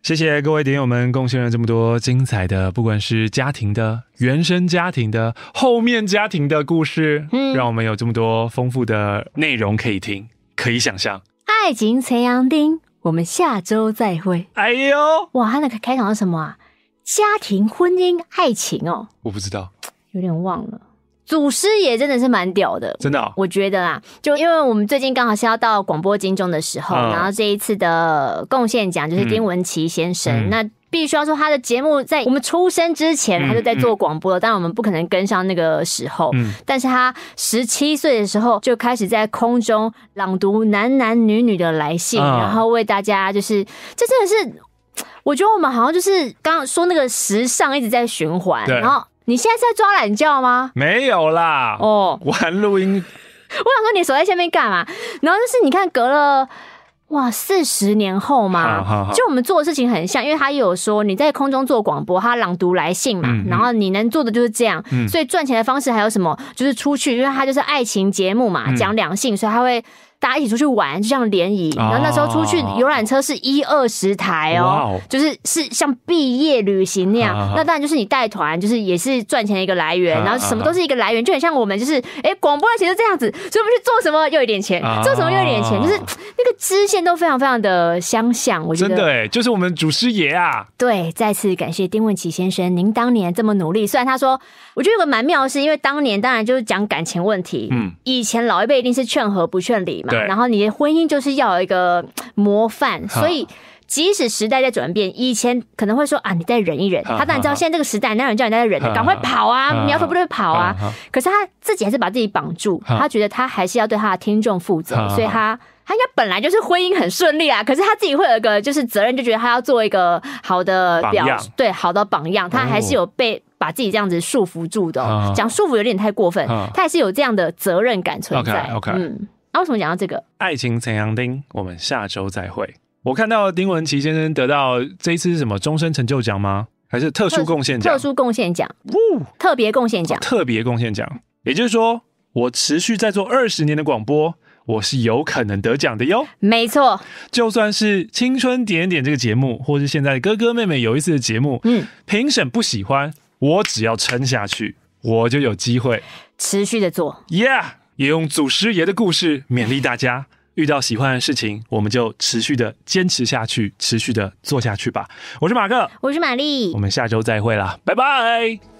谢谢各位点友们贡献了这么多精彩的，不管是家庭的、原生家庭的、后面家庭的故事，嗯，让我们有这么多丰富的内容可以听，可以想象。爱情陈阳丁，我们下周再会。哎呦，哇，他那个开场是什么啊？家庭、婚姻、爱情哦，我不知道，有点忘了。祖师爷真的是蛮屌的，真的、哦，我觉得啊，就因为我们最近刚好是要到广播金钟的时候，嗯、然后这一次的贡献奖就是丁文琪先生，嗯、那必须要说他的节目在我们出生之前他就在做广播了，当然、嗯、我们不可能跟上那个时候，嗯、但是他十七岁的时候就开始在空中朗读男男女女的来信，嗯、然后为大家就是这真的是，我觉得我们好像就是刚刚说那个时尚一直在循环，然后。你现在是在抓懒觉吗？没有啦，哦，玩录音。我想说你守在下面干嘛？然后就是你看，隔了哇四十年后嘛，好好好，就我们做的事情很像，因为他有说你在空中做广播，他朗读来信嘛，然后你能做的就是这样，嗯、所以赚钱的方式还有什么？就是出去，因为他就是爱情节目嘛，讲两性，所以他会。大家一起出去玩，就像联谊。然后那时候出去游览车是一二十台哦，就是是像毕业旅行那样。那当然就是你带团，就是也是赚钱的一个来源，然后什么都是一个来源，就很像我们就是哎广播的钱是这样子，所以我们去做什么又一点钱，做什么又一点钱，就是那个支线都非常非常的相像。我觉得真的哎，就是我们祖师爷啊。对，再次感谢丁文琪先生，您当年这么努力。虽然他说，我觉得有个蛮妙的是，因为当年当然就是讲感情问题，嗯，以前老一辈一定是劝和不劝离嘛，对。然后你的婚姻就是要有一个模范，所以即使时代在转变，以前可能会说啊，你再忍一忍。他当然知道现在这个时代，哪有人叫你再忍的，赶快跑啊，苗头不对跑啊。可是他自己还是把自己绑住，他觉得他还是要对他的听众负责，所以他。他应该本来就是婚姻很顺利啊，可是他自己会有一个就是责任，就觉得他要做一个好的表，样对，好的榜样。他还是有被把自己这样子束缚住的，哦，讲、哦、束缚有点太过分，哦、他还是有这样的责任感存在。OK，, okay 嗯，那、啊、为什么讲到这个？爱情怎样丁？我们下周再会。我看到丁文琪先生得到这一次是什么终身成就奖吗？还是特殊贡献奖？特殊贡献奖，特别贡献奖，特别贡献奖。也就是说，我持续在做二十年的广播。我是有可能得奖的哟，没错，就算是青春点点这个节目，或是现在哥哥妹妹有意思的节目，嗯，评审不喜欢，我只要撑下去，我就有机会持续的做，Yeah，也用祖师爷的故事勉励大家，遇到喜欢的事情，我们就持续的坚持下去，持续的做下去吧。我是马克，我是玛丽，我们下周再会啦，拜拜。